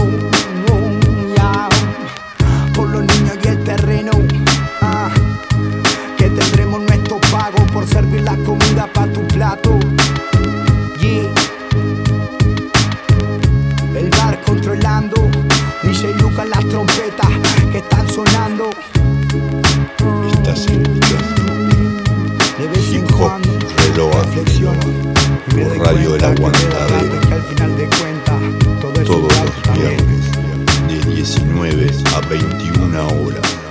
Yeah. El bar controlando, DJ Lucas las trompetas que están sonando. Estás De vez en cuando reflexiono por Radio El Aguantadero. que al final de cuentas todo todos los viernes de 19 a 21 horas.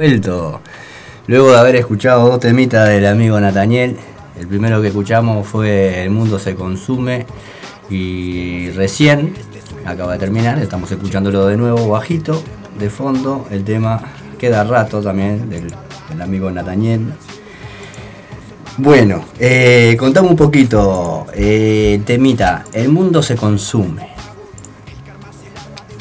Vuelto. Luego de haber escuchado dos temitas del amigo Nataniel, el primero que escuchamos fue El mundo se consume Y recién, acaba de terminar, estamos escuchándolo de nuevo bajito, de fondo, el tema Queda Rato también, del, del amigo Nataniel. Bueno, eh, contame un poquito, eh, temita, el mundo se consume.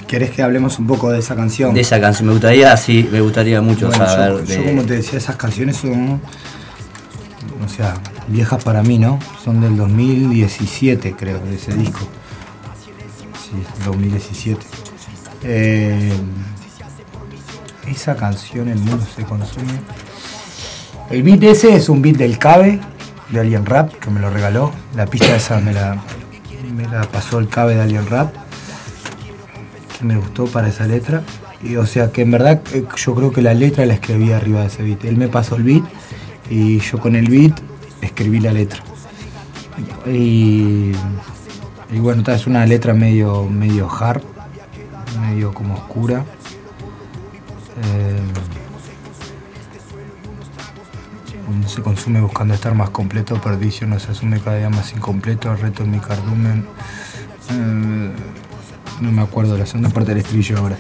¿Querés que hablemos un poco de esa canción? De esa canción, me gustaría, sí, me gustaría mucho Bueno, saber yo, de... como te decía, esas canciones son, o sea, viejas para mí, ¿no? Son del 2017, creo, de ese disco. Sí, 2017. Eh, esa canción, El mundo se consume. El beat ese es un beat del Cabe, de Alien Rap, que me lo regaló. La pista esa me la, me la pasó el Cabe de Alien Rap me gustó para esa letra. Y, o sea que en verdad eh, yo creo que la letra la escribí arriba de ese beat. Él me pasó el beat y yo con el beat escribí la letra. Y, y bueno, es una letra medio, medio hard, medio como oscura. Eh, se consume buscando estar más completo, perdicio no se asume cada día más incompleto, reto en mi cardumen. Eh, no me acuerdo la segunda parte del estribillo ahora,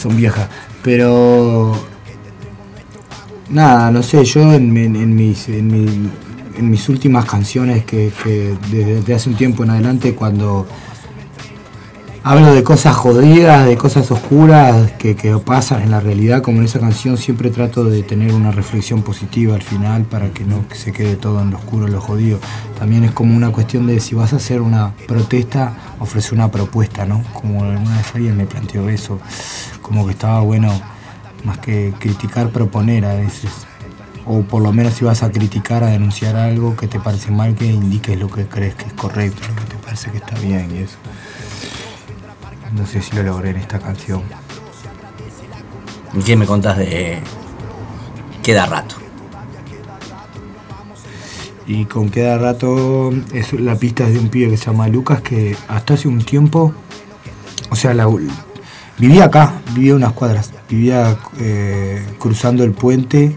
son viejas. Pero nada, no sé, yo en, mi- en mis, en, mi- en mis últimas canciones que, que desde hace un tiempo en adelante cuando hablo de cosas jodidas, de cosas oscuras que, que pasan en la realidad, como en esa canción, siempre trato de tener una reflexión positiva al final para que no se quede todo en lo oscuro, en lo jodido. También es como una cuestión de si vas a hacer una protesta, ofrecer una propuesta, ¿no? Como alguna vez alguien me planteó eso, como que estaba bueno más que criticar, proponer a veces. O por lo menos si vas a criticar, a denunciar algo que te parece mal, que indiques lo que crees que es correcto, lo que te parece que está bien y eso. No sé si lo logré en esta canción. ¿Y qué me contás de Queda Rato? Y con queda rato es la pista de un pibe que se llama Lucas que hasta hace un tiempo, o sea, la- vivía acá, vivía unas cuadras, vivía eh, cruzando el puente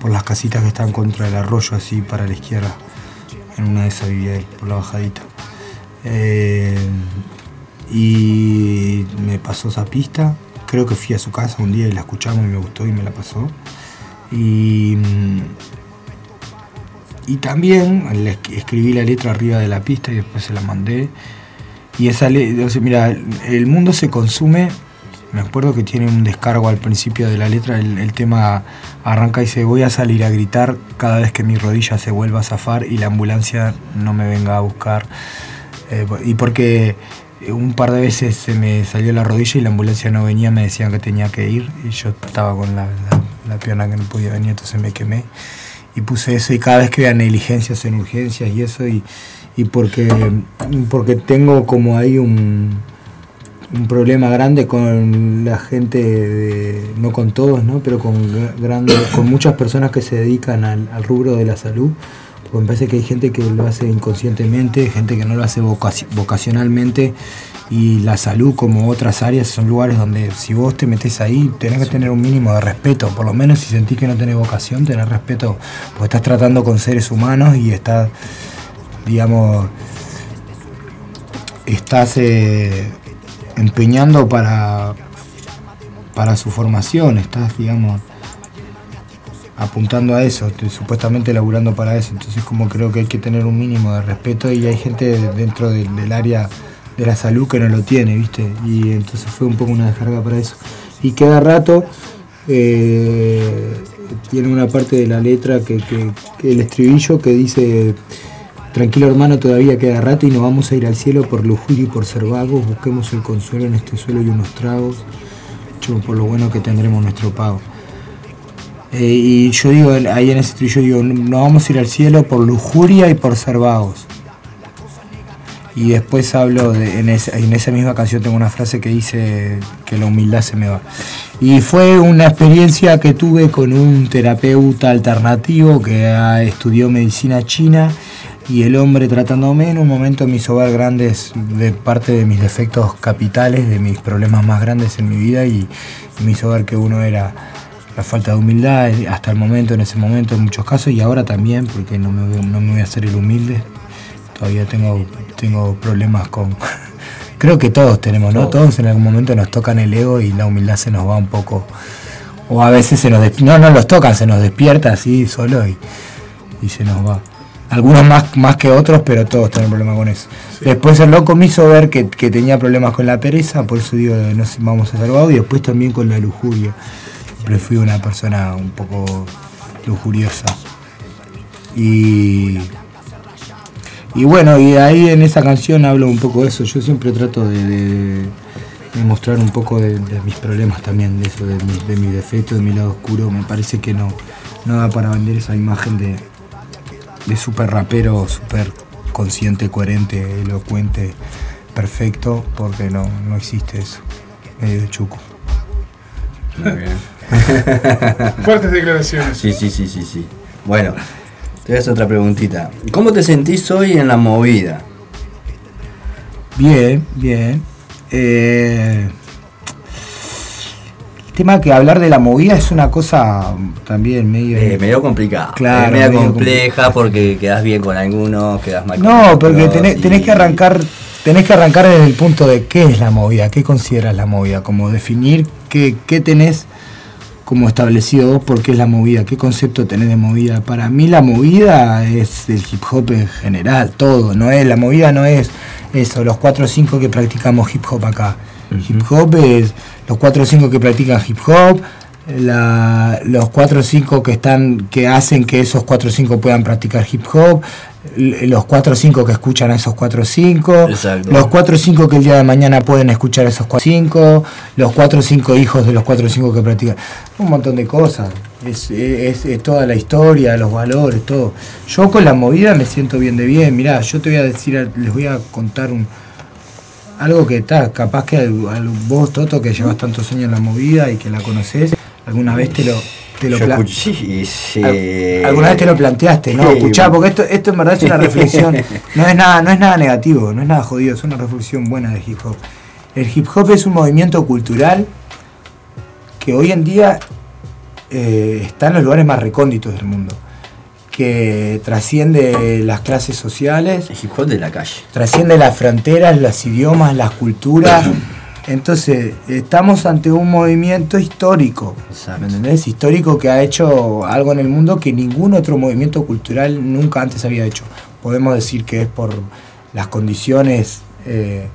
por las casitas que están contra el arroyo así para la izquierda. En una de esas vivía él, por la bajadita. Eh, y me pasó esa pista. Creo que fui a su casa un día y la escuchamos y me gustó y me la pasó. Y, mm, y también le esc- escribí la letra arriba de la pista y después se la mandé. Y esa le- o sea, mira, el mundo se consume. Me acuerdo que tiene un descargo al principio de la letra. El, el tema arranca y dice: Voy a salir a gritar cada vez que mi rodilla se vuelva a zafar y la ambulancia no me venga a buscar. Eh, y porque un par de veces se me salió la rodilla y la ambulancia no venía, me decían que tenía que ir y yo estaba con la, la- pierna que no podía venir, entonces me quemé. Y puse eso y cada vez que veía negligencias en urgencias y eso y, y porque, porque tengo como ahí un, un problema grande con la gente, de- no con todos, ¿no? pero con, gra- grande, con muchas personas que se dedican al rubro de la salud. Porque me parece que hay gente que lo hace inconscientemente, gente que no lo hace vocaci- vocacionalmente. Y la salud, como otras áreas, son lugares donde si vos te metes ahí, tenés que tener un mínimo de respeto. Por lo menos si sentís que no tenés vocación, tenés respeto. Porque estás tratando con seres humanos y estás, digamos, estás eh, empeñando para, para su formación, estás, digamos, apuntando a eso, te- supuestamente laburando para eso. Entonces como creo que hay que tener un mínimo de respeto y hay gente dentro del, área de la salud que no lo tiene, ¿viste? Y entonces fue un poco una descarga para eso. Y cada rato eh, tiene una parte de la letra que, el estribillo que dice Tranquilo hermano, todavía queda rato y nos vamos a ir al cielo por lujuria y por ser vagos. Busquemos el consuelo en este suelo y unos tragos. Por lo bueno que tendremos nuestro pago. Eh, y yo digo, ahí en ese estribillo digo, nos vamos a ir al cielo por lujuria y por ser vagos. Y después hablo, de, en, esa, en esa misma canción tengo una frase que dice que la humildad se me va. Y fue una experiencia que tuve con un terapeuta alternativo que ah, estudió medicina china y el hombre tratándome en un momento me hizo ver grandes de parte de mis defectos capitales, de mis problemas más grandes en mi vida y me hizo ver que uno era la falta de humildad hasta el momento, en ese momento en muchos casos y ahora también porque no me, voy- no me voy a hacer el humilde todavía tengo, tengo problemas con... Creo que todos tenemos, ¿no? Todos en algún momento nos tocan el ego y la humildad se nos va un poco. O a veces se nos... des- No, no los tocan, se nos despierta así solo y, y se nos va. Algunos más, más que otros, pero todos tienen problemas con eso. Después el loco me hizo ver que, que tenía problemas con la pereza, por eso digo, no sé, vamos a hacer. Y después también con la lujuria. Siempre fui una persona un poco lujuriosa. Y, y bueno, y ahí en esa canción hablo un poco de eso. Yo siempre trato de, mostrar un poco de, mis problemas también, de eso, de mi, de mi defecto, de mi lado oscuro. Me parece que no, no da para vender esa imagen de, de súper rapero, súper consciente, coherente, elocuente, perfecto, porque no, no existe eso. Medio chuco. Muy bien. Fuertes declaraciones. Sí, sí, sí, sí, sí. Bueno, te voy a hacer otra preguntita. ¿Cómo te sentís hoy en la movida? Bien, bien. Eh, el tema que hablar de la movida es una cosa también medio... Eh, medio complicado. Claro, medio compleja porque quedas bien con algunos, quedas mal con No, porque otros tenés, y- tenés que arrancar, tenés que arrancar desde el punto de qué es la movida, qué consideras la movida, como definir qué, qué tenés como establecido vos por qué es la movida, qué concepto tenés de movida. Para mí la movida es el hip hop en general, todo, no es, la movida no es eso, los cuatro o cinco que practicamos hip hop acá. Hip hop es los cuatro o cinco que practican hip hop, la- los cuatro o cinco que están, que hacen que esos cuatro o cinco puedan practicar hip hop, los cuatro o cinco que escuchan a esos cuatro o cinco, Exacto. los cuatro o cinco que el día de mañana pueden escuchar a esos cuatro o cinco, los cuatro o cinco hijos de los cuatro o cinco que practican, un montón de cosas. Es, es- es toda la historia, los valores, todo. Yo con la movida me siento bien de bien. Mirá, yo te voy a decir, les voy a contar un, algo que está, capaz que al- al- vos, Toto, que llevas tantos años en la movida y que la conocés, alguna vez te lo, te lo Yo pla- escuché, sí, sí. Al- alguna vez te lo planteaste, ¿no? Sí. Escuchá, porque esto, esto en verdad es una reflexión, no es nada, no es nada negativo, no es nada jodido, es una reflexión buena de hip hop. El hip hop es un movimiento cultural que hoy en día eh, está en los lugares más recónditos del mundo, que trasciende las clases sociales, El hip hop de la calle. trasciende las fronteras, los idiomas, las culturas. Entonces, estamos ante un movimiento histórico, Exacto. ¿me entendés? Histórico que ha hecho algo en el mundo que ningún otro movimiento cultural nunca antes había hecho. Podemos decir que es por las condiciones, eh,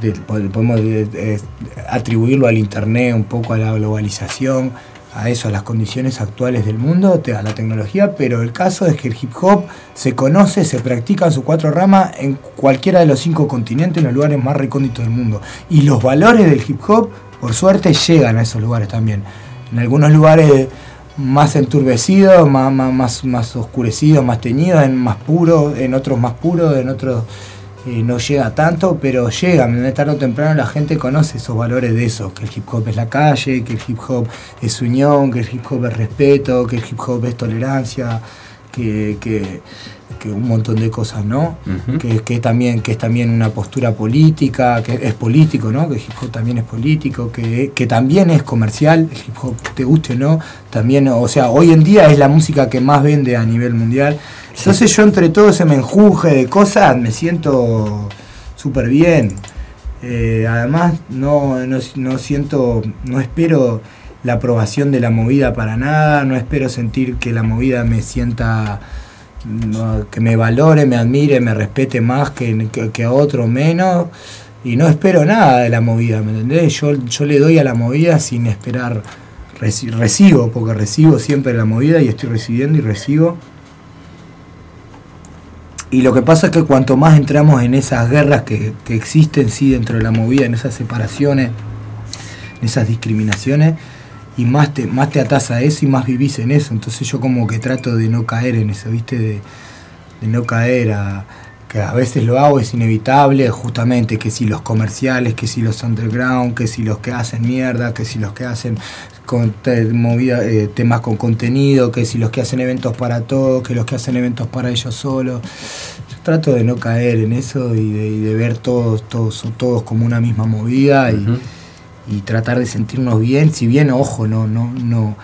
de- podemos eh, eh, atribuirlo al Internet, un poco a la globalización, a eso, a las condiciones actuales del mundo, a la tecnología, pero el caso es que el hip hop se conoce, se practica en sus cuatro ramas en cualquiera de los cinco continentes, en los lugares más recónditos del mundo. Y los valores del hip hop, por suerte, llegan a esos lugares también. En algunos lugares más enturbecidos, más, más, más, oscurecidos, más teñidos, más puros, en otros más puros, en otros eh, no llega tanto, pero llega, tarde o temprano la gente conoce esos valores de eso, que el hip hop es la calle, que el hip hop es unión, que el hip hop es respeto, que el hip hop es tolerancia, que, que- que un montón de cosas, ¿no? Que, que también, que es también una postura política, que es político, ¿no? Que el hip hop también es político, que, que también es comercial, el hip hop, te guste o no, también, o sea, hoy en día es la música que más vende a nivel mundial. Entonces yo entre todo ese menjuje de cosas me siento súper bien. Eh, además no, no, no siento, no espero la aprobación de la movida para nada, no espero sentir que la movida me sienta, que me valore, me admire, me respete más que, que, a otro menos. Y no espero nada de la movida, ¿me entendés? Yo, yo le doy a la movida sin esperar, reci- recibo, porque recibo siempre la movida y estoy recibiendo y recibo. Y lo que pasa es que cuanto más entramos en esas guerras que, que existen sí dentro de la movida, en esas separaciones, en esas discriminaciones, y más te, más te atás a eso y más vivís en eso. Entonces yo como que trato de no caer en eso, ¿viste? De no caer a que a veces lo hago, es inevitable, justamente que si los comerciales, que si los underground, que si los que hacen mierda, que si los que hacen con te- movida, eh, temas con contenido, que si los que hacen eventos para todos, que los que hacen eventos para ellos solos. Yo trato de no caer en eso y de, y de ver todos, todos, todos como una misma movida y, y tratar de sentirnos bien, si bien, ojo, no, no, no,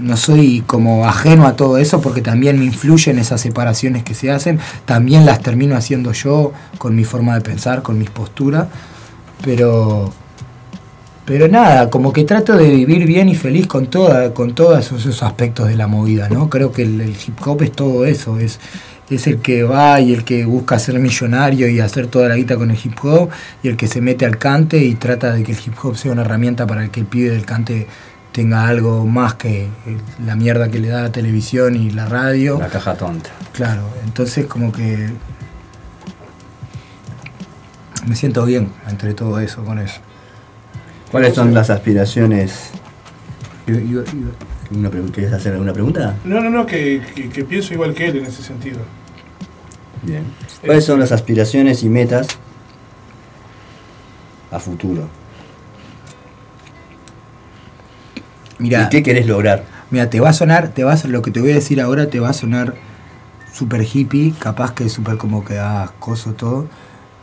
no soy como ajeno a todo eso porque también me influyen esas separaciones que se hacen, también las termino haciendo yo con mi forma de pensar, con mis posturas, pero pero nada, como que trato de vivir bien y feliz con toda, con todos esos aspectos de la movida, ¿no? Creo que el, hip hop es todo eso, es, es el que va y el que busca ser millonario y hacer toda la guita con el hip hop, y el que se mete al cante y trata de que el hip hop sea una herramienta para el que el pibe del cante tenga algo más que la mierda que le da la televisión y la radio. La caja tonta. Claro, entonces como que me siento bien entre todo eso, con eso. ¿Cuáles son las aspiraciones? Yo- yo- yo- una pregu- ¿Quieres hacer alguna pregunta? No, no, no, que, que- que pienso igual que él en ese sentido. Bien. ¿Cuáles son las aspiraciones y metas a futuro? Mira, ¿Y qué querés lograr? Mira, te va a sonar, te va a, lo que te voy a decir ahora te va a sonar súper hippie, capaz que es súper como que ah, coso todo,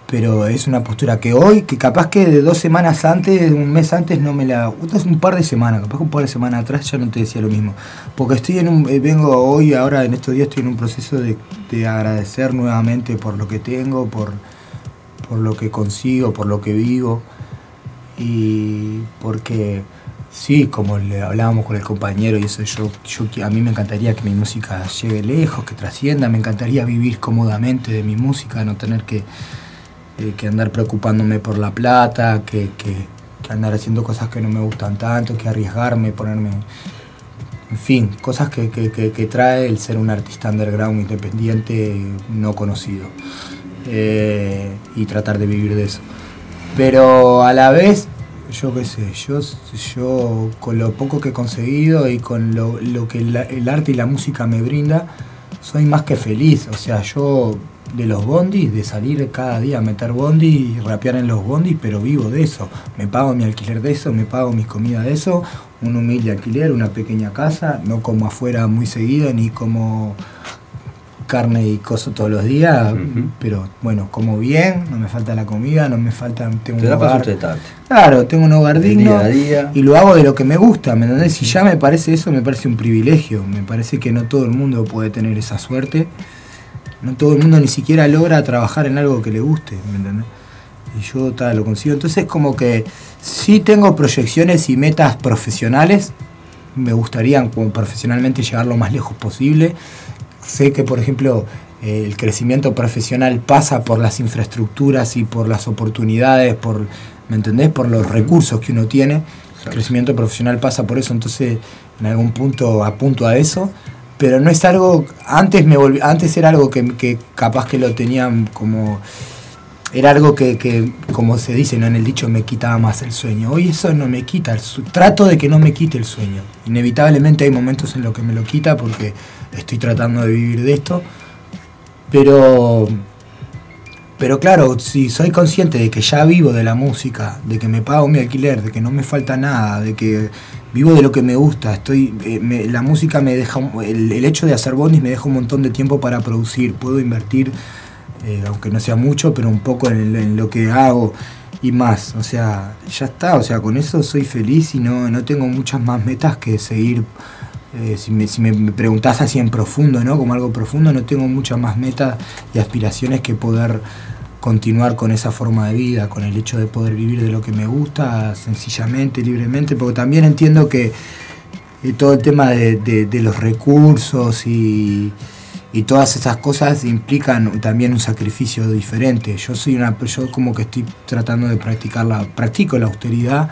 pero es una postura que hoy, que capaz que de dos semanas antes, un mes antes no me la, un par de semanas, capaz que un par de semanas atrás ya no te decía lo mismo, porque estoy en un, eh, vengo hoy, ahora en estos días estoy en un proceso de, de agradecer nuevamente por lo que tengo, por, por lo que consigo, por lo que vivo, y porque sí, como le hablábamos con el compañero y eso, yo, yo a mí me encantaría que mi música llegue lejos, que trascienda, me encantaría vivir cómodamente de mi música, no tener que, eh, que andar preocupándome por la plata, que, que- andar haciendo cosas que no me gustan tanto, que arriesgarme, ponerme... En fin, cosas que- que trae el ser un artista underground independiente no conocido. Eh, y tratar de vivir de eso. Pero a la vez, yo qué sé, yo, yo con lo poco que he conseguido y con lo, lo que el arte y la música me brinda, soy más que feliz. O sea, yo de los bondis, de salir cada día a meter bondi y rapear en los bondis, pero vivo de eso. Me pago mi alquiler de eso, me pago mis comidas de eso, un humilde alquiler, una pequeña casa, no como afuera muy seguido ni como carne y coso todos los días, pero bueno, como bien, no me falta la comida, no me falta, tengo Te un hogar. Claro, tengo un hogar digno y lo hago de lo que me gusta, ¿me entendés? Si ya me parece eso, me parece un privilegio, me parece que no todo el mundo puede tener esa suerte, no todo el mundo ni siquiera logra trabajar en algo que le guste, ¿me entendés? Y yo tal, lo consigo. Entonces como que sí tengo proyecciones y metas profesionales, me gustaría como profesionalmente llegar lo más lejos posible. Sé que, por ejemplo, eh, el crecimiento profesional pasa por las infraestructuras y por las oportunidades, por, ¿me entendés? Por los recursos que uno tiene. El crecimiento profesional pasa por eso, entonces en algún punto apunto a eso. Pero no es algo, antes me volví- antes era algo que, que capaz que lo tenían como, era algo que, que, como se dice ¿no? en el dicho, me quitaba más el sueño. Hoy eso no me quita, el trato de que no me quite el sueño. Inevitablemente hay momentos en los que me lo quita porque estoy tratando de vivir de esto. Pero, pero claro, si soy consciente de que ya vivo de la música, de que me pago mi alquiler, de que no me falta nada, de que vivo de lo que me gusta, estoy, eh, me- la música me deja, el, hecho de hacer bondis me deja un montón de tiempo para producir, puedo invertir, eh, aunque no sea mucho, pero un poco en, en lo que hago y más, o sea, ya está, o sea, con eso soy feliz y no, no tengo muchas más metas que seguir eh, si, me, si me- preguntás así en profundo, ¿no? Como algo profundo, no tengo muchas más metas y aspiraciones que poder continuar con esa forma de vida, con el hecho de poder vivir de lo que me gusta, sencillamente, libremente, porque también entiendo que eh, todo el tema de, los recursos y, y todas esas cosas implican también un sacrificio diferente. Yo soy una, yo como que estoy tratando de practicar la, practico la austeridad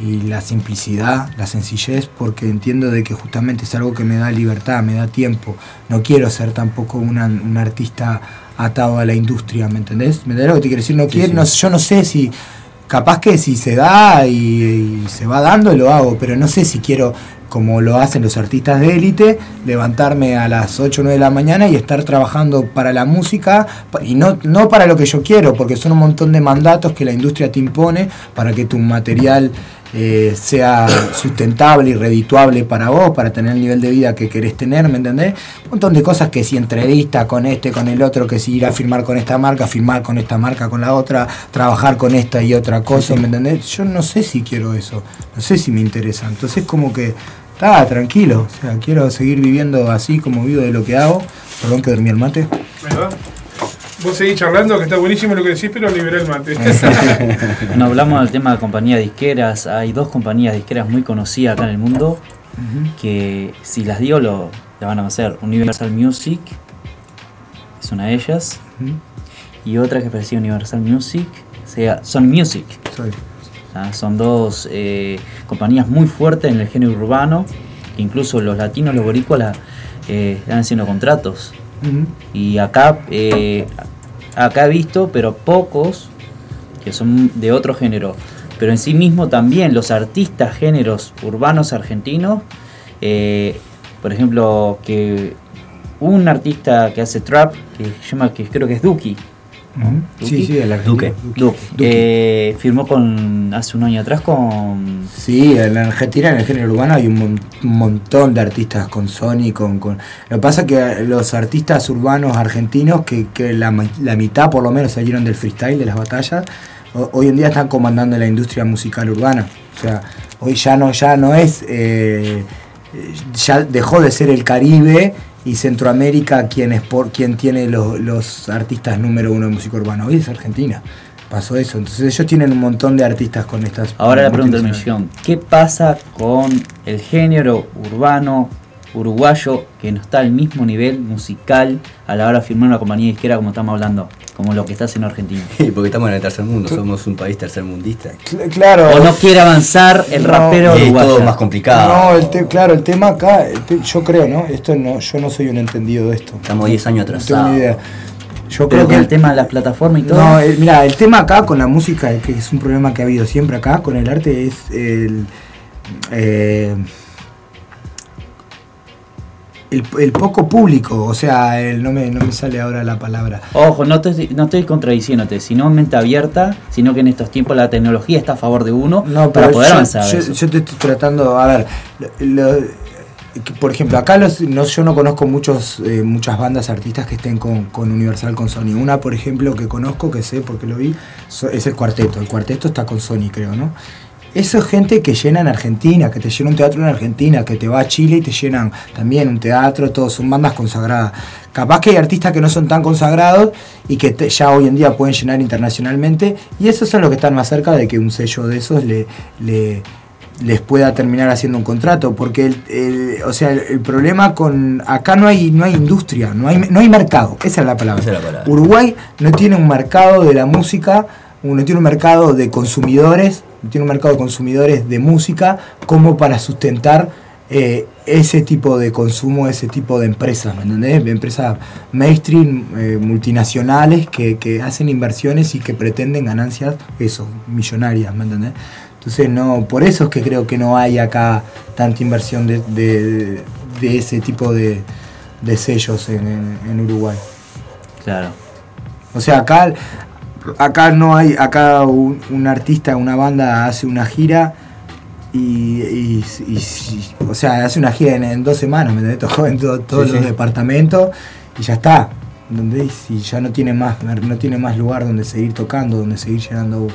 y la simplicidad, la sencillez, porque entiendo de que justamente es algo que me da libertad, me da tiempo. No quiero ser tampoco una- un artista atado a la industria, ¿me entendés? ¿Me entendés lo que te quiero decir? No Sí, quiero, sí. no- yo no sé si, capaz que si se da y, y se va dando, lo hago, pero no sé si quiero, como lo hacen los artistas de élite, levantarme a las 8 o 9 de la mañana y estar trabajando para la música, y no, no para lo que yo quiero, porque son un montón de mandatos que la industria te impone para que tu material eh, sea sustentable y redituable para vos, para tener el nivel de vida que querés tener, ¿me entendés? Un montón de cosas que si entrevista con este, con el otro, que si ir a firmar con esta marca, firmar con esta marca, con la otra, trabajar con esta y otra cosa, ¿me entendés? Yo no sé si quiero eso, no sé si me interesa. Entonces como que Está tranquilo, o sea, quiero seguir viviendo así como vivo de lo que hago. Perdón que dormí el mate. ¿Verdad? Vos seguís charlando, que está buenísimo lo que decís, pero liberé el mate. Bueno, hablamos del tema de compañías disqueras. Hay dos compañías disqueras muy conocidas acá en el mundo que si las digo lo, la van a hacer. Universal Music es una de ellas. Y otra que parecía Universal Music, sea Son Music. Ah, Son dos eh, compañías muy fuertes en el género urbano, que incluso los latinos, los boricuas, eh, están haciendo contratos. Y acá, eh, acá he visto, pero pocos, que son de otro género. Pero en sí mismo también los artistas géneros urbanos argentinos, eh, por ejemplo, que un artista que hace trap, que se llama, que creo que es Duki. ¿No? Sí, sí, el argentino. Duque. Duque. Eh, firmó con hace un año atrás con Sí, en la Argentina, en el género urbano, hay un, mon- un montón de artistas con Sony. Con, con... Lo que pasa es que los artistas urbanos argentinos, que, que la, la mitad por lo menos salieron del freestyle, de las batallas, ho- hoy en día están comandando la industria musical urbana. O sea, hoy ya no, ya no es. eh, ya dejó de ser el Caribe y Centroamérica quien, es por, quien tiene los, los artistas número uno de música urbana. Hoy es Argentina. Pasó eso. Entonces ellos tienen un montón de artistas con estas. Ahora la pregunta multinacionales. millón. ¿Qué pasa con el género urbano uruguayo que no está al mismo nivel musical a la hora de firmar una compañía disquera como estamos hablando? Como lo que está haciendo Argentina. Y porque estamos en el tercer mundo, somos un país tercermundista. Cl- Claro. O no quiere avanzar el No. rapero Y es uruguayo. todo más complicado. No, el te- claro, el tema acá, el te- yo creo, ¿no? Esto no, yo no soy un entendido de esto. Estamos 10 años No tengo atrasados. ni idea. Yo Pero creo que el tema de la plataforma y todo. No, el- mira, el tema acá con la música, que es un problema que ha habido siempre acá con el arte, es el. eh, el, el poco público, o sea, el, no, me, no me sale ahora la palabra. Ojo, no, te, no estoy contradiciéndote, sino mente abierta, sino que en estos tiempos la tecnología está a favor de uno No, para poder yo, avanzar. Yo, te estoy tratando, a ver, lo- lo- que, por ejemplo, acá los, no, yo no conozco muchos, eh, muchas bandas artistas que estén con, con Universal, con Sony. Una, por ejemplo, que conozco, que sé porque lo vi, so- es el cuarteto. El cuarteto está con Sony, creo, ¿no? Eso es gente que llena en Argentina, que te llena un teatro en Argentina, que te va a Chile y te llenan también un teatro, todos son bandas consagradas. Capaz que hay artistas que no son tan consagrados y que te- ya hoy en día pueden llenar internacionalmente, y esos son los que están más cerca de que un sello de esos le, le- les pueda terminar haciendo un contrato, porque el, el- o sea, el, el problema con acá no hay no hay industria, no hay no hay mercado, esa es la palabra. Esa es la palabra. Uruguay no tiene un mercado de la música, no tiene un mercado de consumidores, tiene un mercado de consumidores de música como para sustentar eh, ese tipo de consumo, ese tipo de empresas, ¿me entendés? Empresas mainstream, eh, multinacionales que, que hacen inversiones y que pretenden ganancias, eso, millonarias, ¿me entendés? Entonces, no, por eso es que creo que no hay acá tanta inversión de, de- de ese tipo de, de sellos en, en- en Uruguay. Claro. O sea, acá, acá no hay, acá un, un artista, una banda hace una gira y, y- y- y- o sea, hace una gira en, en dos semanas, ¿me entendés? Tocó en to- todos Sí, los sí. departamentos y ya está. ¿entendés? Y ya no tiene más, no tiene más lugar donde seguir tocando, donde seguir llenando.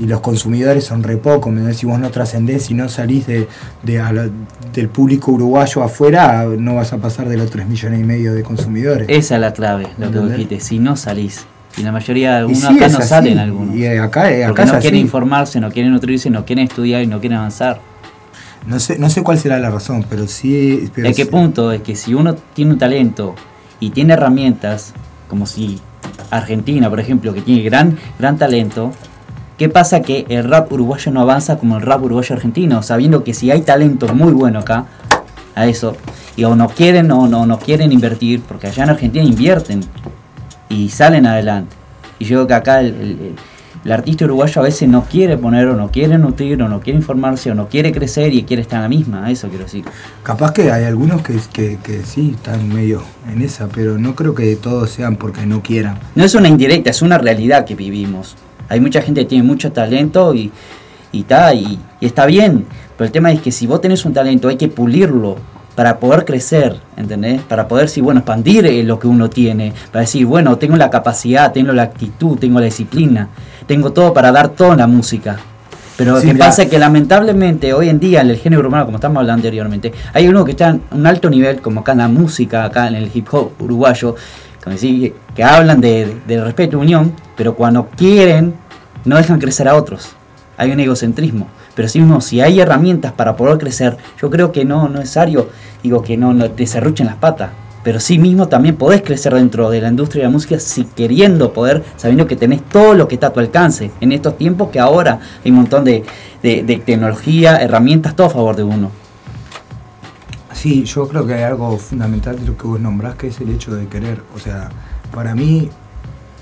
Y los consumidores son re pocos, ¿me? Si vos no trascendés, si no salís de, de a la- del público uruguayo afuera, no vas a pasar de los 3 millones y medio de consumidores. Esa es la clave, lo que ¿Entendés? dijiste. Si no salís. Y la mayoría de algunos sí, acá no así, salen algunos. Y eh, acá, porque no quieren así. informarse, no quieren nutrirse, no quieren estudiar y no quieren avanzar. No sé, no sé cuál será la razón, pero sí. Pero ¿En qué sí- punto? Es que si uno tiene un talento y tiene herramientas, como si Argentina, por ejemplo, que tiene gran, gran talento, ¿qué pasa que el rap uruguayo no avanza como el rap uruguayo argentino? Sabiendo que si hay talento muy bueno acá, a eso, y o no quieren o no, no quieren invertir, porque allá en Argentina invierten y salen adelante. Y yo creo que acá el, el- artista uruguayo a veces no quiere poner o no quiere nutrir o no quiere informarse o no quiere crecer y quiere estar en la misma, eso quiero decir. Capaz que hay algunos que, que, que sí están medio en esa, pero no creo que todos sean porque no quieran. No es una indirecta, es una realidad que vivimos. Hay mucha gente que tiene mucho talento y, y, ta, y, y está bien. Pero el tema es que si vos tenés un talento hay que pulirlo para poder crecer, ¿entendés? Para poder, sí, bueno, expandir eh, lo que uno tiene. Para decir, bueno, tengo la capacidad, tengo la actitud, tengo la disciplina, tengo todo para dar todo en la música. Pero lo Sí, que mirá. pasa es que lamentablemente hoy en día en el género urbano, como estamos hablando anteriormente, hay uno que está en un alto nivel, como acá en la música, acá en el hip hop uruguayo, decir, que hablan de, de respeto y unión, pero cuando quieren no dejan crecer a otros. Hay un egocentrismo. Pero si uno, si hay herramientas para poder crecer, yo creo que no, no es necesario, digo que no, no te serruchen las patas. Pero sí mismo también podés crecer dentro de la industria de la música si queriendo poder, sabiendo que tenés todo lo que está a tu alcance. En estos tiempos que ahora hay un montón de, de- de tecnología, herramientas, todo a favor de uno. Sí, yo creo que hay algo fundamental de lo que vos nombrás, que es el hecho de querer. O sea, para mí,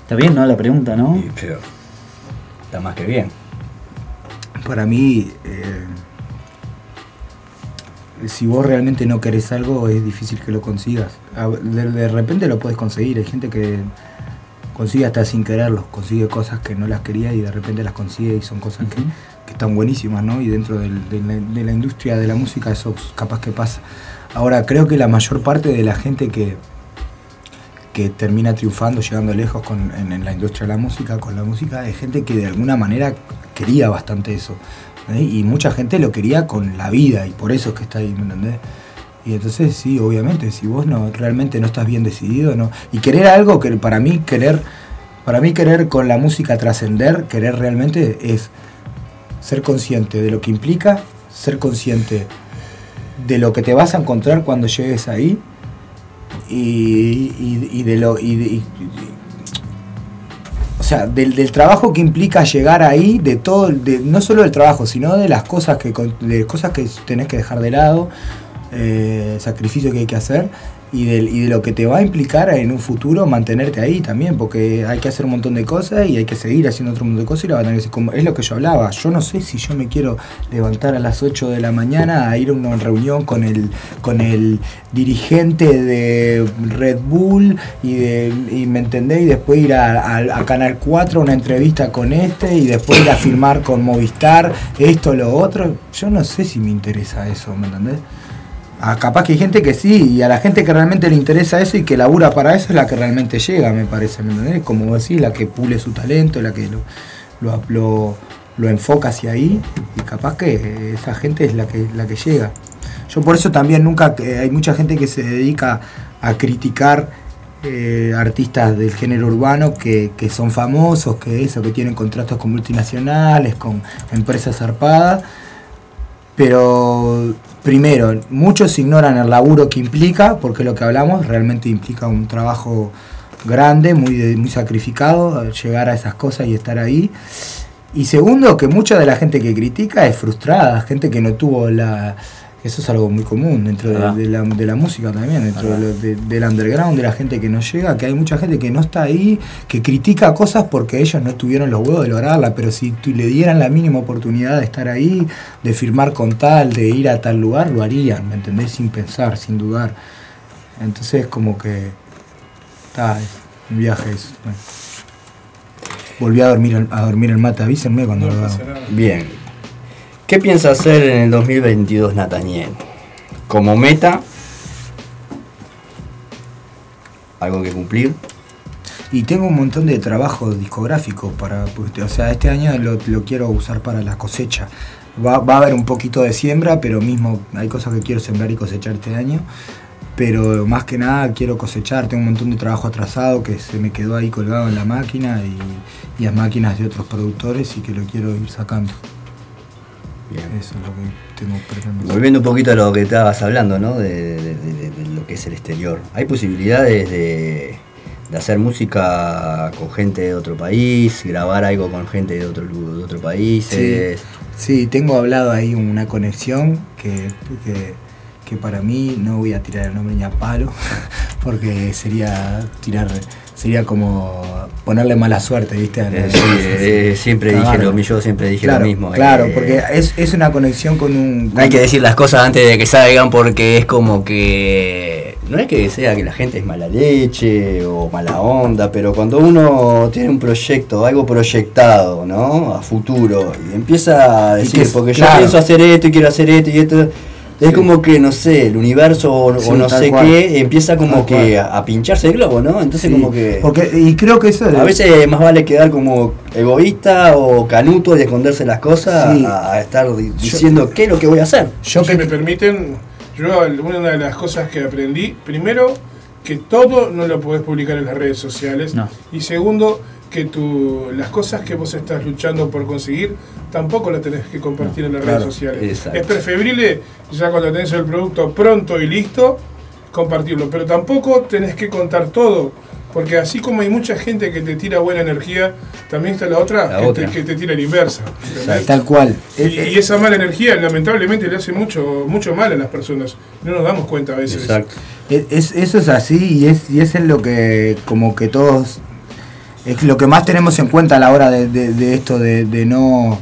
Está bien, ¿no? La pregunta, ¿no? Y, pero está más que bien. Para mí, eh, si vos realmente no querés algo, es difícil que lo consigas. De, de repente lo puedes conseguir. Hay gente que consigue hasta sin quererlo, consigue cosas que no las quería y de repente las consigue y son cosas que, que están buenísimas, ¿no? Y dentro del- de, la, de la industria de la música eso capaz que pasa. Ahora, creo que la mayor parte de la gente que, que termina triunfando, llegando lejos con, en, la industria de la música, con la música, es gente que de alguna manera quería bastante eso. ¿eh? Y mucha gente lo quería con la vida y por eso es que está ahí, ¿me entendés? Y entonces sí, obviamente, si vos no realmente no estás bien decidido, no. Y querer algo que para mí querer, para mí querer con la música trascender, querer realmente es ser consciente de lo que implica, ser consciente de lo que te vas a encontrar cuando llegues ahí y, de lo y o sea del, del trabajo que implica llegar ahí de todo de, no solo del trabajo sino de las cosas que de cosas que tenés que dejar de lado eh, sacrificio que hay que hacer y, del, y de lo que te va a implicar en un futuro mantenerte ahí también, porque hay que hacer un montón de cosas y hay que seguir haciendo otro montón de cosas y la van a tener que como es lo que yo hablaba. Yo no sé si yo me quiero levantar a las 8 de la mañana a ir a una reunión con el, con el dirigente de Red Bull y, de, y me entendés, y después ir a, a- a Canal 4 a una entrevista con este y después ir a firmar con Movistar esto, lo otro. Yo no sé si me interesa eso, ¿me entendés? Ah, capaz que hay gente que sí, y a la gente que realmente le interesa eso y que labura para eso es la que realmente llega, me parece, ¿me entendés? Como vos decís, la que pule su talento, la que lo, lo, lo- enfoca hacia ahí, y capaz que esa gente es la que, la que llega. Yo por eso también nunca, hay mucha gente que se dedica a criticar eh, artistas del género urbano que, que son famosos, que eso, que tienen contratos con multinacionales, con empresas zarpadas, pero primero, muchos ignoran el laburo que implica, porque lo que hablamos realmente implica un trabajo grande, muy, muy sacrificado, llegar a esas cosas y estar ahí. Y segundo, que mucha de la gente que critica es frustrada, gente que no tuvo la... Eso es algo muy común dentro de, la, de la música también, dentro de del underground, de la gente que no llega, que hay mucha gente que no está ahí, que critica cosas porque ellos no tuvieron los huevos de lograrla, pero si tu- le dieran la mínima oportunidad de estar ahí, de firmar con tal, de ir a tal lugar, lo harían, ¿me entendés? Sin pensar, sin dudar. Entonces como que... Está, es un viaje eso. bueno. Volví a dormir, a dormir el mate, avísenme cuando lo haga. Bien. ¿Qué piensa hacer en el 2022 Nataniel? Como meta, algo que cumplir. Y tengo un montón de trabajos discográficos para, porque, o sea, este año lo, quiero usar para la cosecha. Va, a haber un poquito de siembra, pero mismo hay cosas que quiero sembrar y cosechar este año. Pero más que nada quiero cosechar, tengo un montón de trabajo atrasado que se me quedó ahí colgado en la máquina y las máquinas de otros productores y que lo quiero ir sacando. Bien. Eso es lo que tengo. Volviendo un poquito a lo que estabas hablando, ¿no? De, de- de- de lo que es el exterior. ¿Hay posibilidades de, hacer música con gente de otro país, grabar algo con gente de otro, de otro país? Sí. Sí, tengo hablado ahí una conexión que, que, que para mí no voy a tirar el nombre ni a palo, porque sería tirar, sería como ponerle mala suerte, ¿viste? Eh, sí, eh, siempre dije lo mismo, yo siempre dije Claro, lo mismo. Claro, eh, porque es, es una conexión con un... Hay que decir las cosas antes de que salgan porque es como que no es que sea que la gente es mala leche o mala onda, pero cuando uno tiene un proyecto, algo proyectado, ¿no? A futuro y empieza a decir, que porque claro. yo pienso hacer esto y quiero hacer esto y esto, Es como que, no sé, el universo o, o Sí, no tal sé cual. qué empieza como Tal que a, a pincharse el globo, ¿no? Entonces Sí, como que... Porque, y creo que eso A veces más vale quedar como egoísta o canuto y esconderse las cosas Sí. a, a estar di- diciendo qué es lo que voy a hacer. Yo si me permiten, yo una de las cosas que aprendí, primero, que todo no lo podés publicar en las redes sociales. No. Y segundo, que tu, las cosas que vos estás luchando por conseguir, tampoco las tenés que compartir en las claro, redes sociales. exacto. Es preferible, ya cuando tenés el producto pronto y listo, compartirlo. Pero tampoco tenés que contar todo. Porque así como hay mucha gente que te tira buena energía, también está la otra, La que, otra. Te, que te tira la inversa. tal cual. Y, y esa mala energía lamentablemente le hace mucho mucho mal a las personas. No nos damos cuenta a veces. Exacto. Es, es- eso es así y es, y es en lo que como que todos es lo que más tenemos en cuenta a la hora de, de- esto de no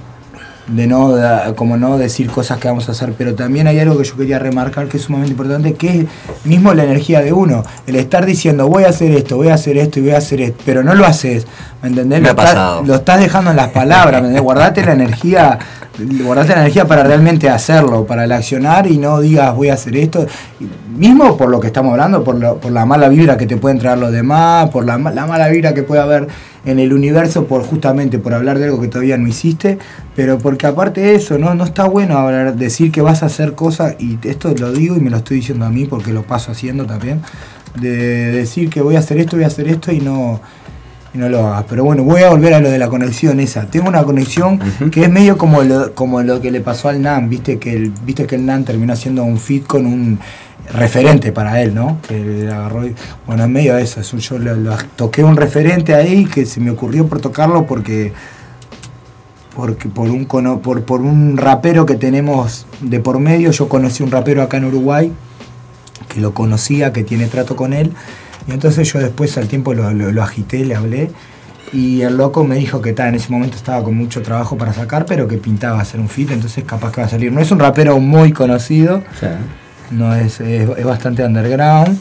de no como no decir cosas que vamos a hacer pero también hay algo que yo quería remarcar que es sumamente importante que es mismo la energía de uno el estar diciendo voy a hacer esto voy a hacer esto y voy a hacer esto pero no lo haces ¿me entendés? Me lo, estás- lo estás dejando en las palabras ¿me entendés? guardate la energía guardate la energía para realmente hacerlo para el accionar y no digas voy a hacer esto mismo por lo que estamos hablando por, lo- por la mala vibra que te pueden traer los demás por la, la mala vibra que puede haber en el universo por justamente por hablar de algo que todavía no hiciste pero porque aparte de eso no no está bueno hablar decir que vas a hacer cosas y esto lo digo y me lo estoy diciendo a mí porque lo paso haciendo también de decir que voy a hacer esto voy a hacer esto y no y no lo hagas. Pero bueno, voy a volver a lo de la conexión esa. Tengo una conexión que es medio como lo, como lo que le pasó al NAN, viste que el, viste que el NAN terminó haciendo un fit con un referente para él, ¿no? Que le agarró bueno, en medio de eso, es un- yo toqué un referente ahí que se me ocurrió por tocarlo porque porque por un por, por un rapero que tenemos de por medio, yo conocí un rapero acá en Uruguay que lo conocía, que tiene trato con él. Y entonces yo después al tiempo lo, lo- lo agité, le hablé. Y el loco me dijo que en ese momento estaba con mucho trabajo para sacar, pero que pintaba hacer un fit, entonces capaz que va a salir. No es un rapero muy conocido, no es, es, bastante underground,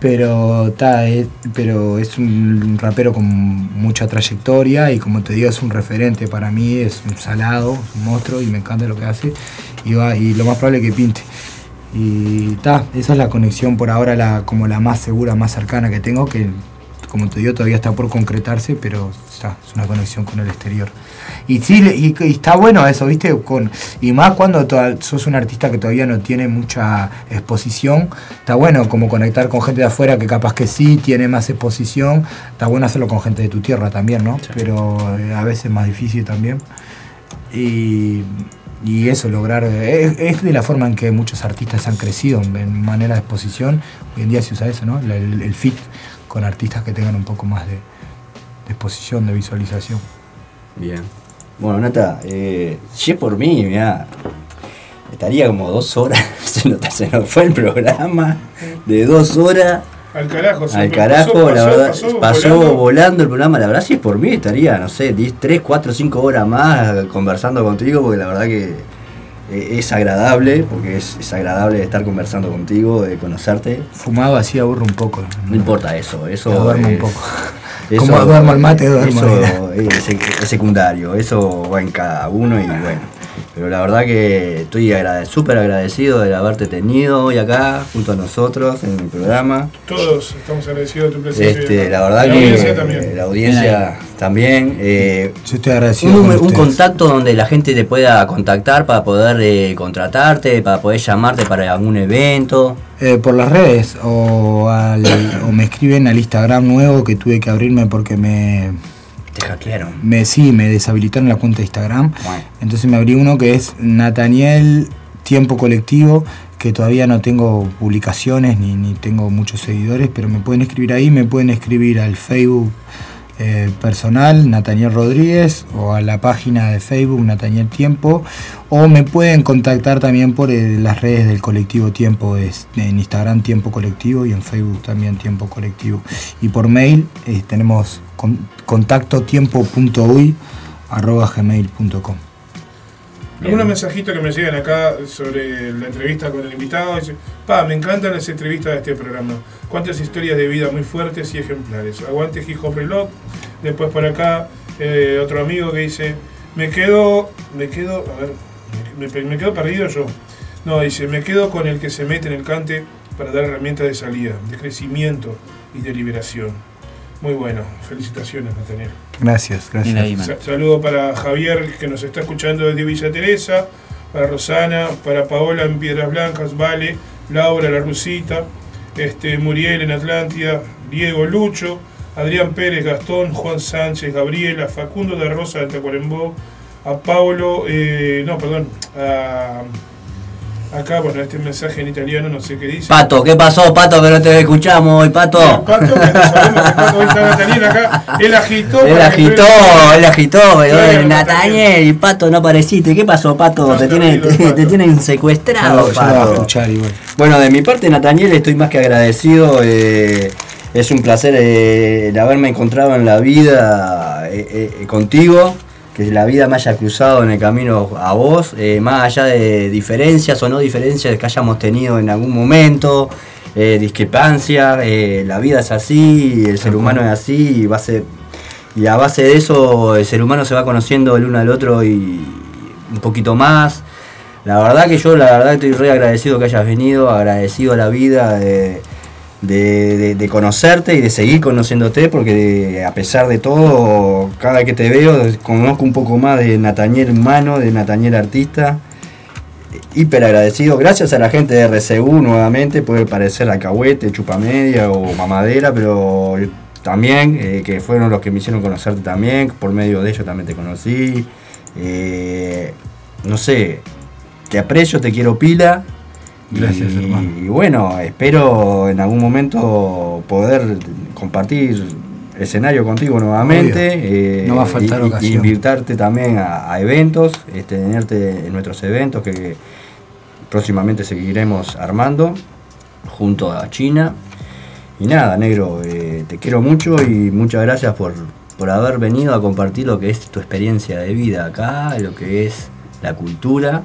pero, ta, es, pero es un rapero con mucha trayectoria y como te digo es un referente para mí, es un salado, es un monstruo y me encanta lo que hace y, va, y lo más probable es que pinte. Y ta, esa es la conexión por ahora la, como la más segura, más cercana que tengo, que como te digo todavía está por concretarse, pero está, es una conexión con el exterior. Y sí, y, y está bueno eso, ¿viste? Con, y más cuando toda- sos un artista que todavía no tiene mucha exposición, está bueno como conectar con gente de afuera que capaz que sí tiene más exposición, está bueno hacerlo con gente de tu tierra también, ¿no? Pero eh, a veces es más difícil también. Y, y eso, lograr, eh, es, es de la forma en que muchos artistas han crecido en, manera de exposición, hoy en día se usa eso, ¿no? El fit con artistas que tengan un poco más de, de exposición, de visualización. Bien. Bueno, Nata, eh, si es por mí, mirá, estaría como dos horas, se nos, se nos fue el programa de dos horas. Al carajo, sí, Al carajo, pasó, la verdad, pasó pasó, volando. volando. el programa. La verdad, si es por mí, estaría, no sé, 10, 3, 4, 5 horas más conversando contigo, porque la verdad que eh, es agradable, porque es, es agradable estar conversando contigo, de conocerte. Fumado así aburre un poco. No importa eso, eso. Duermo un poco. eso- Como duermo al mate, duermo. Eso es secundario, eso va en cada uno y bueno. Pero la verdad que estoy agrade- súper agradecido de haberte tenido hoy acá junto a nosotros en el programa. Todos estamos agradecidos de tu presencia. Este, la verdad La que audiencia también. la audiencia también. eh, Yo estoy agradecido. un, con un contacto donde la gente te pueda contactar para poder eh, contratarte, para poder llamarte para algún evento. Eh, por las redes o, al- o me escriben al Instagram nuevo que tuve que abrirme porque me, Te hackearon. me sí, me deshabilitaron la cuenta de Instagram. Bueno. Entonces me abrí uno que es Nataniel Tiempo Colectivo, que todavía no tengo publicaciones ni, ni tengo muchos seguidores, pero me pueden escribir ahí, me pueden escribir al Facebook eh, personal, Nataniel Rodríguez, o a la página de Facebook, Nataniel Tiempo, o me pueden contactar también por eh, las redes del colectivo Tiempo, es, en Instagram Tiempo Colectivo y en Facebook también Tiempo Colectivo. Y por mail eh, tenemos con, contacto tiempo.uy arroba gmail.com. Algunos mensajitos que me llegan acá sobre la entrevista con el invitado. Dice, pa, me encantan las entrevistas de este programa. Cuántas historias de vida muy fuertes y ejemplares. Aguante Hip Hop Reloj. Después por acá, eh, otro amigo que dice, me quedo, me quedo, a ver, me, me- me quedo perdido yo. No, dice, me quedo con el que se mete en el cante para dar herramientas de salida, de crecimiento y de liberación. Muy bueno, felicitaciones, Nathaniel. Gracias, gracias. Sa- Saludo para Javier, que nos está escuchando desde Villa Teresa, para Rosana, para Paola en Piedras Blancas, Vale, Laura, la Rusita, este, Muriel en Atlántida, Diego Lucho, Adrián Pérez, Gastón, Juan Sánchez, Gabriela, Facundo de Rosa de Tacuarembó, a Paulo, eh, no, perdón, a, acá, bueno, este mensaje en italiano, no sé qué dice. Pato, ¿qué pasó, Pato? Que no te escuchamos hoy, Pato. Pato, que no sabemos que Pato hoy está Nathaniel acá, él agitó. Él que agitó, tú- él agitó, Nataniel y Pato no apareciste. ¿Qué pasó, Pato? No, te, tienen, te, tienen secuestrado, Pato. escuchar igual. Bueno, de mi parte, Nataniel, estoy más que agradecido. eh, es un placer eh, el haberme encontrado en la vida eh, eh, contigo. Que la vida me haya cruzado en el camino a vos, eh, más allá de diferencias o no diferencias que hayamos tenido en algún momento, eh, discrepancias, eh, la vida es así, el ser humano es así, y, va a ser- y a base de eso el ser humano se va conociendo el uno al otro y un poquito más. La verdad que yo, la verdad estoy re agradecido que hayas venido, agradecido a la vida de, de- de- conocerte y de seguir conociéndote, porque a pesar de todo, cada que te veo, conozco un poco más de Nataniel humano, de Nataniel artista. Hiper agradecido, gracias a la gente de RCU nuevamente, puede parecer alcahuete, chupamedia o mamadera, pero también, eh, que fueron los que me hicieron conocerte también, por medio de ellos también te conocí. Eh, no sé, te aprecio, te quiero pila. Gracias, y, hermano. Y bueno, espero en algún momento poder compartir escenario contigo nuevamente. eh, No va a faltar y- ocasión. invitarte también a, a eventos, este, tenerte en nuestros eventos que próximamente seguiremos armando junto a China. Y nada, negro, eh, te quiero mucho y muchas gracias por, por haber venido a compartir lo que es tu experiencia de vida acá, lo que es la cultura.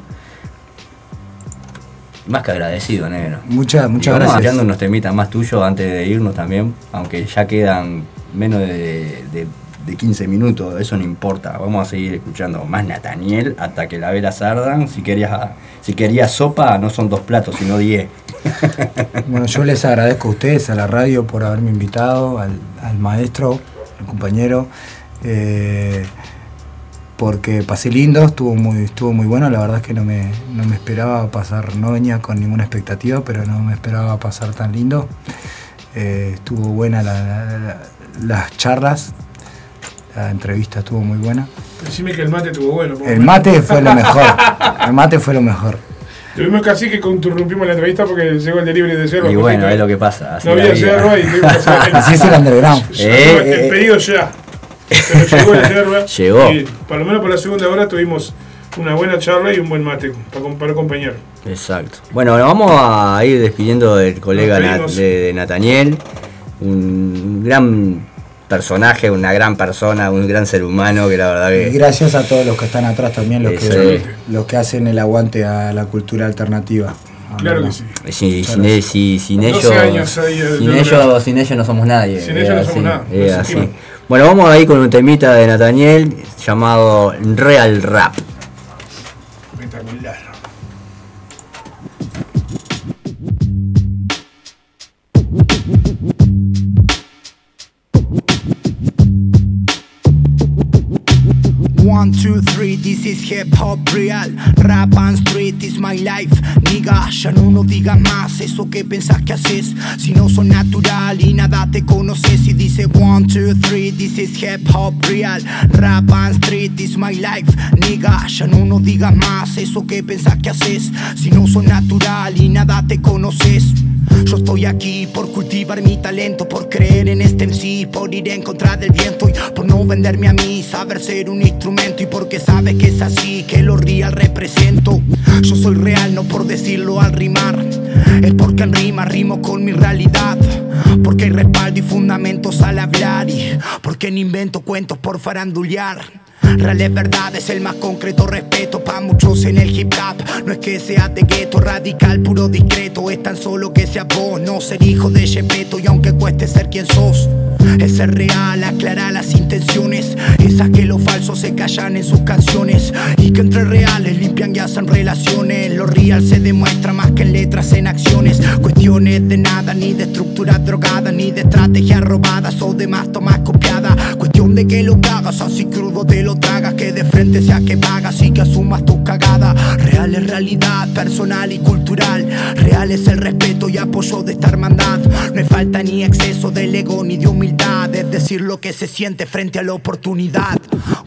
Más que agradecido, negro. Muchas, muchas vamos gracias. tirando unos temitas más tuyos antes de irnos también, aunque ya quedan menos de, de- de 15 minutos, eso no importa. Vamos a seguir escuchando más Nataniel hasta que la velas ardan. Si querías, si querías sopa, no son dos platos, sino 10. Bueno, yo les agradezco a ustedes, a la radio, por haberme invitado, al, al maestro, al compañero, eh, porque pasé lindo, estuvo muy, estuvo muy bueno, la verdad es que no me, no me esperaba pasar, no venía con ninguna expectativa, pero no me esperaba pasar tan lindo. Eh, estuvo buena la- la- la- las charlas, la entrevista estuvo muy buena. Decime que el mate estuvo bueno. El menos. mate fue lo mejor, el mate fue lo mejor. Tuvimos casi que interrumpimos la entrevista porque llegó el delivery de cerro. Y bueno, es lo que pasa. así No había cerro y tuvimos que hacer Así es el underground. Eh, el eh, pedido ya. Pero llegó el yerba. Llegó. Y por lo menos por la segunda hora tuvimos una buena charla y un buen mate para, para acompañar. Exacto. Bueno, nos vamos a ir despidiendo del colega de, de Nataniel, un gran personaje, una gran persona, un gran ser humano que la verdad Y que gracias a todos los que están atrás también, los que, los que hacen el aguante a la cultura alternativa. Claro que sí. sin, e- si- sin 12 ellos, años ahí, eh, sin ellos, sin ellos no somos nadie. Sin ellos no somos nada, así. Bueno, vamos a ir con un temita de Nataniel llamado Real Rap. One, two, three, this is hip hop real. Rap and street is my life. Nigga, ya no nos digas más eso que pensás que haces. Si no son natural y nada te conoces. Y dice one, two, three, this is hip hop real. Rap and street is my life. Nigga, ya no nos digas más eso que pensás que haces. Si no son natural y nada te conoces. Yo estoy aquí por cultivar mi talento, por creer en este MC, por ir en contra del viento y por no venderme a mí, saber ser un instrumento y porque sabes que es así, que lo real represento. Yo soy real, no por decirlo al rimar, es porque en rima rimo con mi realidad. Porque hay respaldo y fundamentos al hablar y porque no invento cuentos por farandulear. Real es verdad, es el más concreto respeto pa' muchos en el hip hop. No es que seas de gueto, radical, puro discreto. Es tan solo que seas vos, no ser hijo de Shepeto. Y aunque cueste ser quien sos, es ser real, aclarar las intenciones. Esas que los falsos se callan en sus canciones. Y que entre reales limpian y hacen relaciones. Lo real se demuestra más que en letras, en acciones. Cuestiones de nada, ni de estructuras drogadas, ni de estrategias robadas o de más tomas copiadas. Cuestión de que lo hagas así crudo te lo tragas. Que de frente sea que pagas y que asumas tus cagadas. Real es realidad, personal y cultural. Real es el respeto y apoyo de esta hermandad. No hay falta ni exceso del ego ni de humildad. Es decir lo que se siente frente a la oportunidad.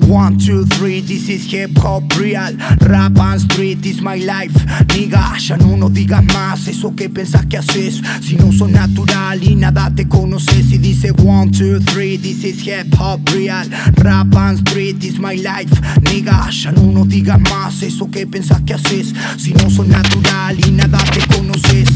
One, two, three, this is hip hop real. Rap and street is my life. Nigga, ya no nos digas más eso que pensás que haces. Si no sos natural y nada te conoces. Y dice one, two, three, this is hip hop real. Rap and street is my life. Nigga, ya no nos digas más eso que pensás que haces. Si no sos natural y nada te conoces.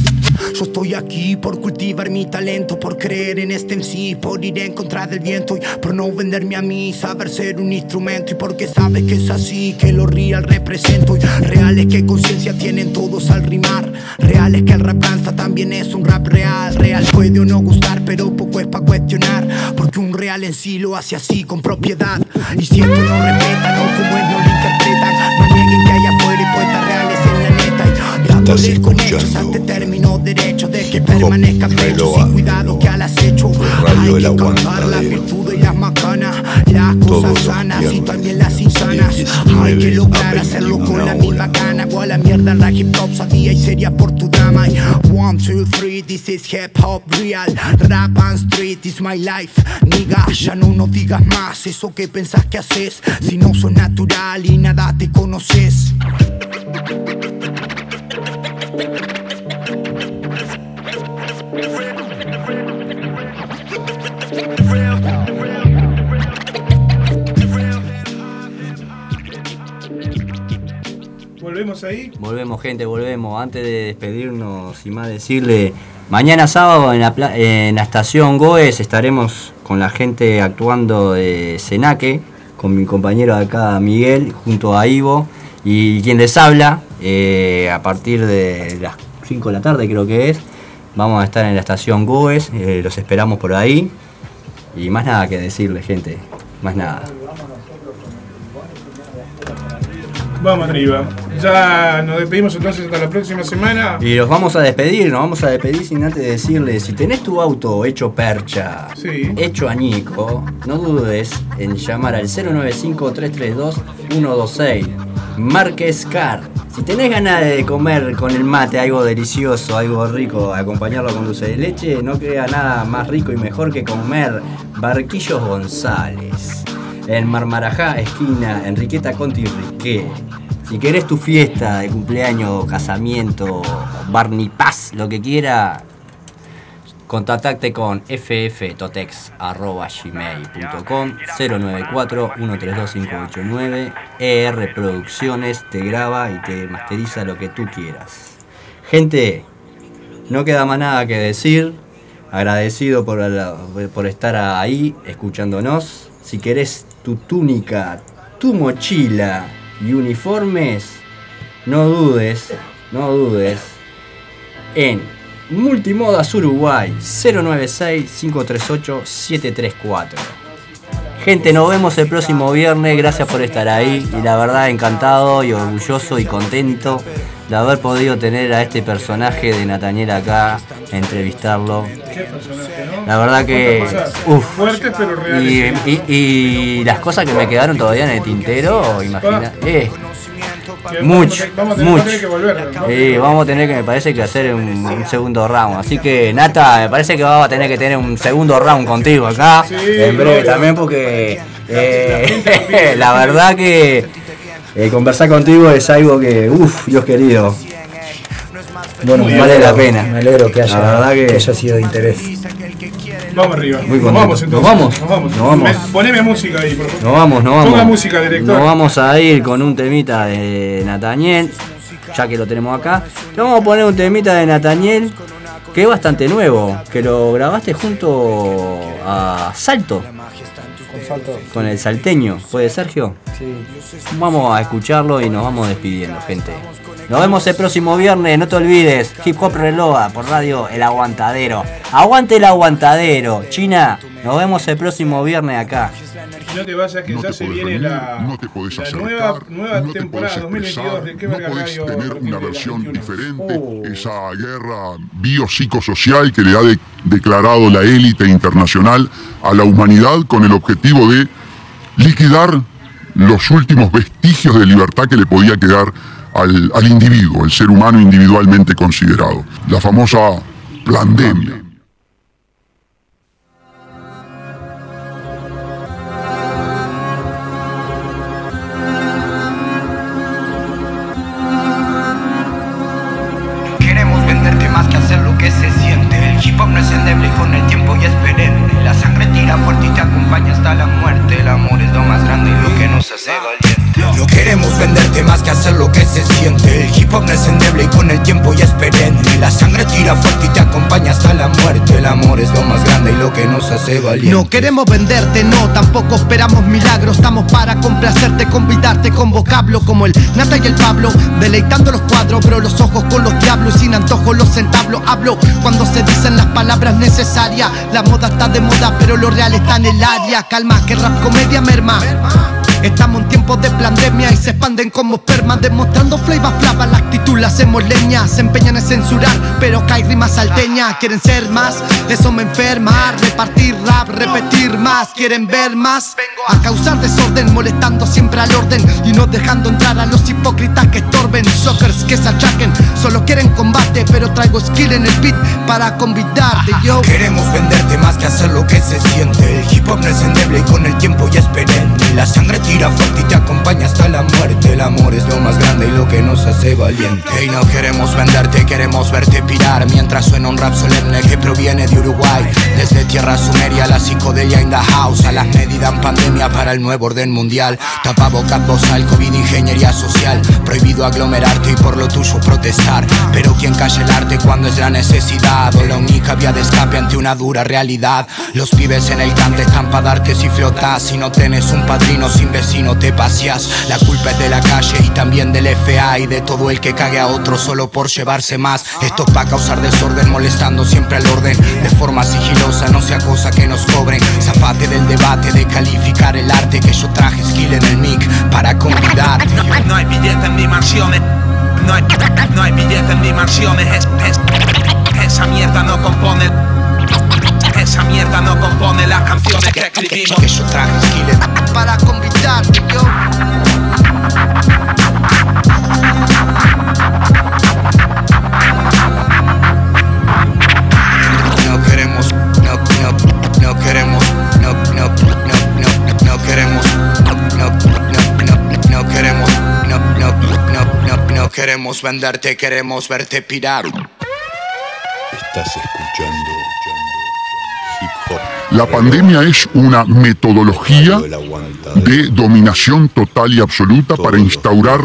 Yo estoy aquí por cultivar mi talento, por creer en este en sí, por ir en contra del viento y por no venderme a mí, saber ser un instrumento y porque sabes que es así, que lo real represento y reales que conciencia tienen todos al rimar, reales que el rap danza también es un rap real, real puede o no gustar, pero poco es para cuestionar, porque un real en sí lo hace así con propiedad y si esto no respetan o como es no lo interpretan, no nieguen que hay hechos ante término derecho de que permanezca pecho sin cuidado que al acecho hay que cantar la virtud y las macanas las cosas sanas y también las insanas. hay que lograr hacerlo con la misma gana o a la mierda la hip hop sabía y sería por tu dama. One two three this is hip hop real. Rap and street is my life. Nigga ya no nos digas más eso que pensás que haces. Si no sos natural y nada te conoces Volvemos ahí. Volvemos, gente, volvemos. Antes de despedirnos y más decirle, mañana sábado en la, en la estación Goes estaremos con la gente actuando de Senaque, con mi compañero de acá Miguel, junto a Ivo, y quien les habla, eh, a partir de las 5 de la tarde creo que es, vamos a estar en la estación Goes, eh, los esperamos por ahí, y más nada que decirle, gente, más nada. Vamos arriba. Ya nos despedimos entonces hasta la próxima semana. Y los vamos a despedir, nos vamos a despedir sin antes decirle, si tenés tu auto hecho percha, hecho añico, no dudes en llamar al 095-332-126, Márquez Car. Si tenés ganas de comer con el mate algo delicioso, algo rico, acompañarlo con dulce de leche, no queda nada más rico y mejor que comer Barquillos González. En Marmarajá, esquina Enriqueta Conti Riqué. Si querés tu fiesta de cumpleaños, casamiento, Barney Paz, lo que quiera, contactate con fftotex.gmail.com 094-132-589 ER Producciones te graba y te masteriza lo que tú quieras. Gente, no queda más nada que decir. Agradecido por, por estar ahí escuchándonos. Si querés tu túnica, tu mochila y uniformes, no dudes, no dudes en Multimodas Uruguay 096-538-734. Gente, nos vemos el próximo viernes. Gracias por estar ahí. Y la verdad, encantado y orgulloso y contento de haber podido tener a este personaje de Nataniel acá, entrevistarlo. Qué personaje, ¿no? La verdad que. Uf. Fuertes pero reales. Y, y- y las cosas que me quedaron todavía en el tintero, imagina. Eh, mucho, vamos a tener- vamos a mucho. tener que volver, ¿no? Sí, vamos a tener que, me parece que hacer un, un segundo round. Así que, Nata, me parece que vamos a tener que tener un segundo round contigo acá. en breve obvio. también, porque eh, la verdad que eh, conversar contigo es algo que, uff, Dios querido. Bueno, me vale alegro, la pena. Me alegro que haya, La verdad que- que haya sido de interés. Vamos arriba. Muy nos contento. vamos entonces. Nos vamos. Nos vamos. Nos vamos. Me- poneme música ahí, por favor. Nos vamos, nos vamos. Ponga música, director. Nos vamos a ir con un temita de Nataniel, ya que lo tenemos acá. Le vamos a poner un temita de Nataniel que es bastante nuevo, que lo grabaste junto a Salto, Con salto. con el salteño. ¿Puede, Sergio? Sí. Vamos a escucharlo y nos vamos despidiendo, gente. Nos vemos el próximo viernes, no te olvides. Hip Hop Reloa por radio El Aguantadero. Aguante el Aguantadero. China, nos vemos el próximo viernes acá. No te vayas que ya se viene la, no te podés la acercar, nueva, nueva no te temporada expresar, 2022 de qué no podés radio. tener una versión 21. diferente, Oh. esa guerra biopsicosocial que le ha de- declarado la élite internacional a la humanidad con el objetivo de liquidar los últimos vestigios de libertad que le podía quedar al, al individuo, el ser humano individualmente considerado. La famosa pandemia. Queremos venderte más venderte más que hacer lo que se siente. El hip hop no es endeble y con el tiempo ya es perenne. La sangre tira fuerte y te acompaña hasta la muerte. El amor es lo más grande y lo que nos hace valientes. No queremos venderte, no, tampoco esperamos milagros. Estamos para complacerte, convidarte con vocablo como el Nata y el Pablo. Deleitando los cuadros, bro, los ojos con los diablos. Sin antojo los centavos hablo cuando se dicen las palabras necesarias. La moda está de moda, pero lo real está en el área. Calma, que rap comedia merma. Estamos en tiempos de pandemia y se expanden como esperma Demostrando flavor flava, la actitud la hacemos leña Se empeñan en censurar, pero cae rimas salteña Quieren ser más, eso me enferma. Repartir rap, repetir más Quieren ver más, a causar desorden Molestando siempre al orden Y no dejando entrar a los hipócritas que estorben. Suckers que se achaquen, solo quieren combate Pero traigo skill en el beat para convidarte yo. Queremos venderte más que hacer lo que se siente. El hip hop no es endeble y con el tiempo ya es perenne. La sangre tira fuerte y te acompaña hasta la muerte. El amor es lo más grande y lo que nos hace valiente. Y no queremos venderte, queremos verte pirar. Mientras suena un rap solemne que proviene de Uruguay. Desde tierra sumeria, la psicodelia in the house. A las medidas en pandemia para el nuevo orden mundial. Tapabocas, bozal, COVID, ingeniería social. Prohibido aglomerarte y por lo tuyo protestar. Pero quien calla el arte cuando es la necesidad O la única vía de escape ante una dura realidad. Los pibes en el cante están pa' darte si flotas Si no tenés un padrino sin vecino te paseas La culpa es de la calle y también del FA Y de todo el que cague a otro solo por llevarse más Esto es pa' causar desorden molestando siempre al orden De forma sigilosa no sea cosa que nos cobren Zapate del debate de calificar el arte Que yo traje skill en el mic para convidarte No hay billete en mi mansión. eh. No hay, no hay en mi mansión. Es, es- esa mierda no compone. Esa mierda no compone las canciones que escribimos. Que yo traje para convidarte yo No queremos, no, no, no queremos, no, no, no, no, no queremos, no, no, no, no, no queremos, no, no, no, no, no queremos venderte, queremos verte pirar. Estás escuchando. La pandemia es una metodología de dominación total y absoluta para instaurar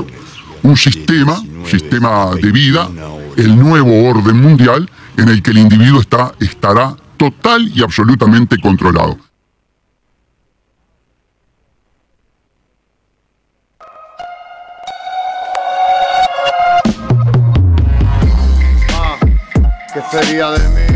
un sistema, sistema de vida, el nuevo orden mundial en el que el individuo está, estará total y absolutamente controlado. ¿Qué sería de mí?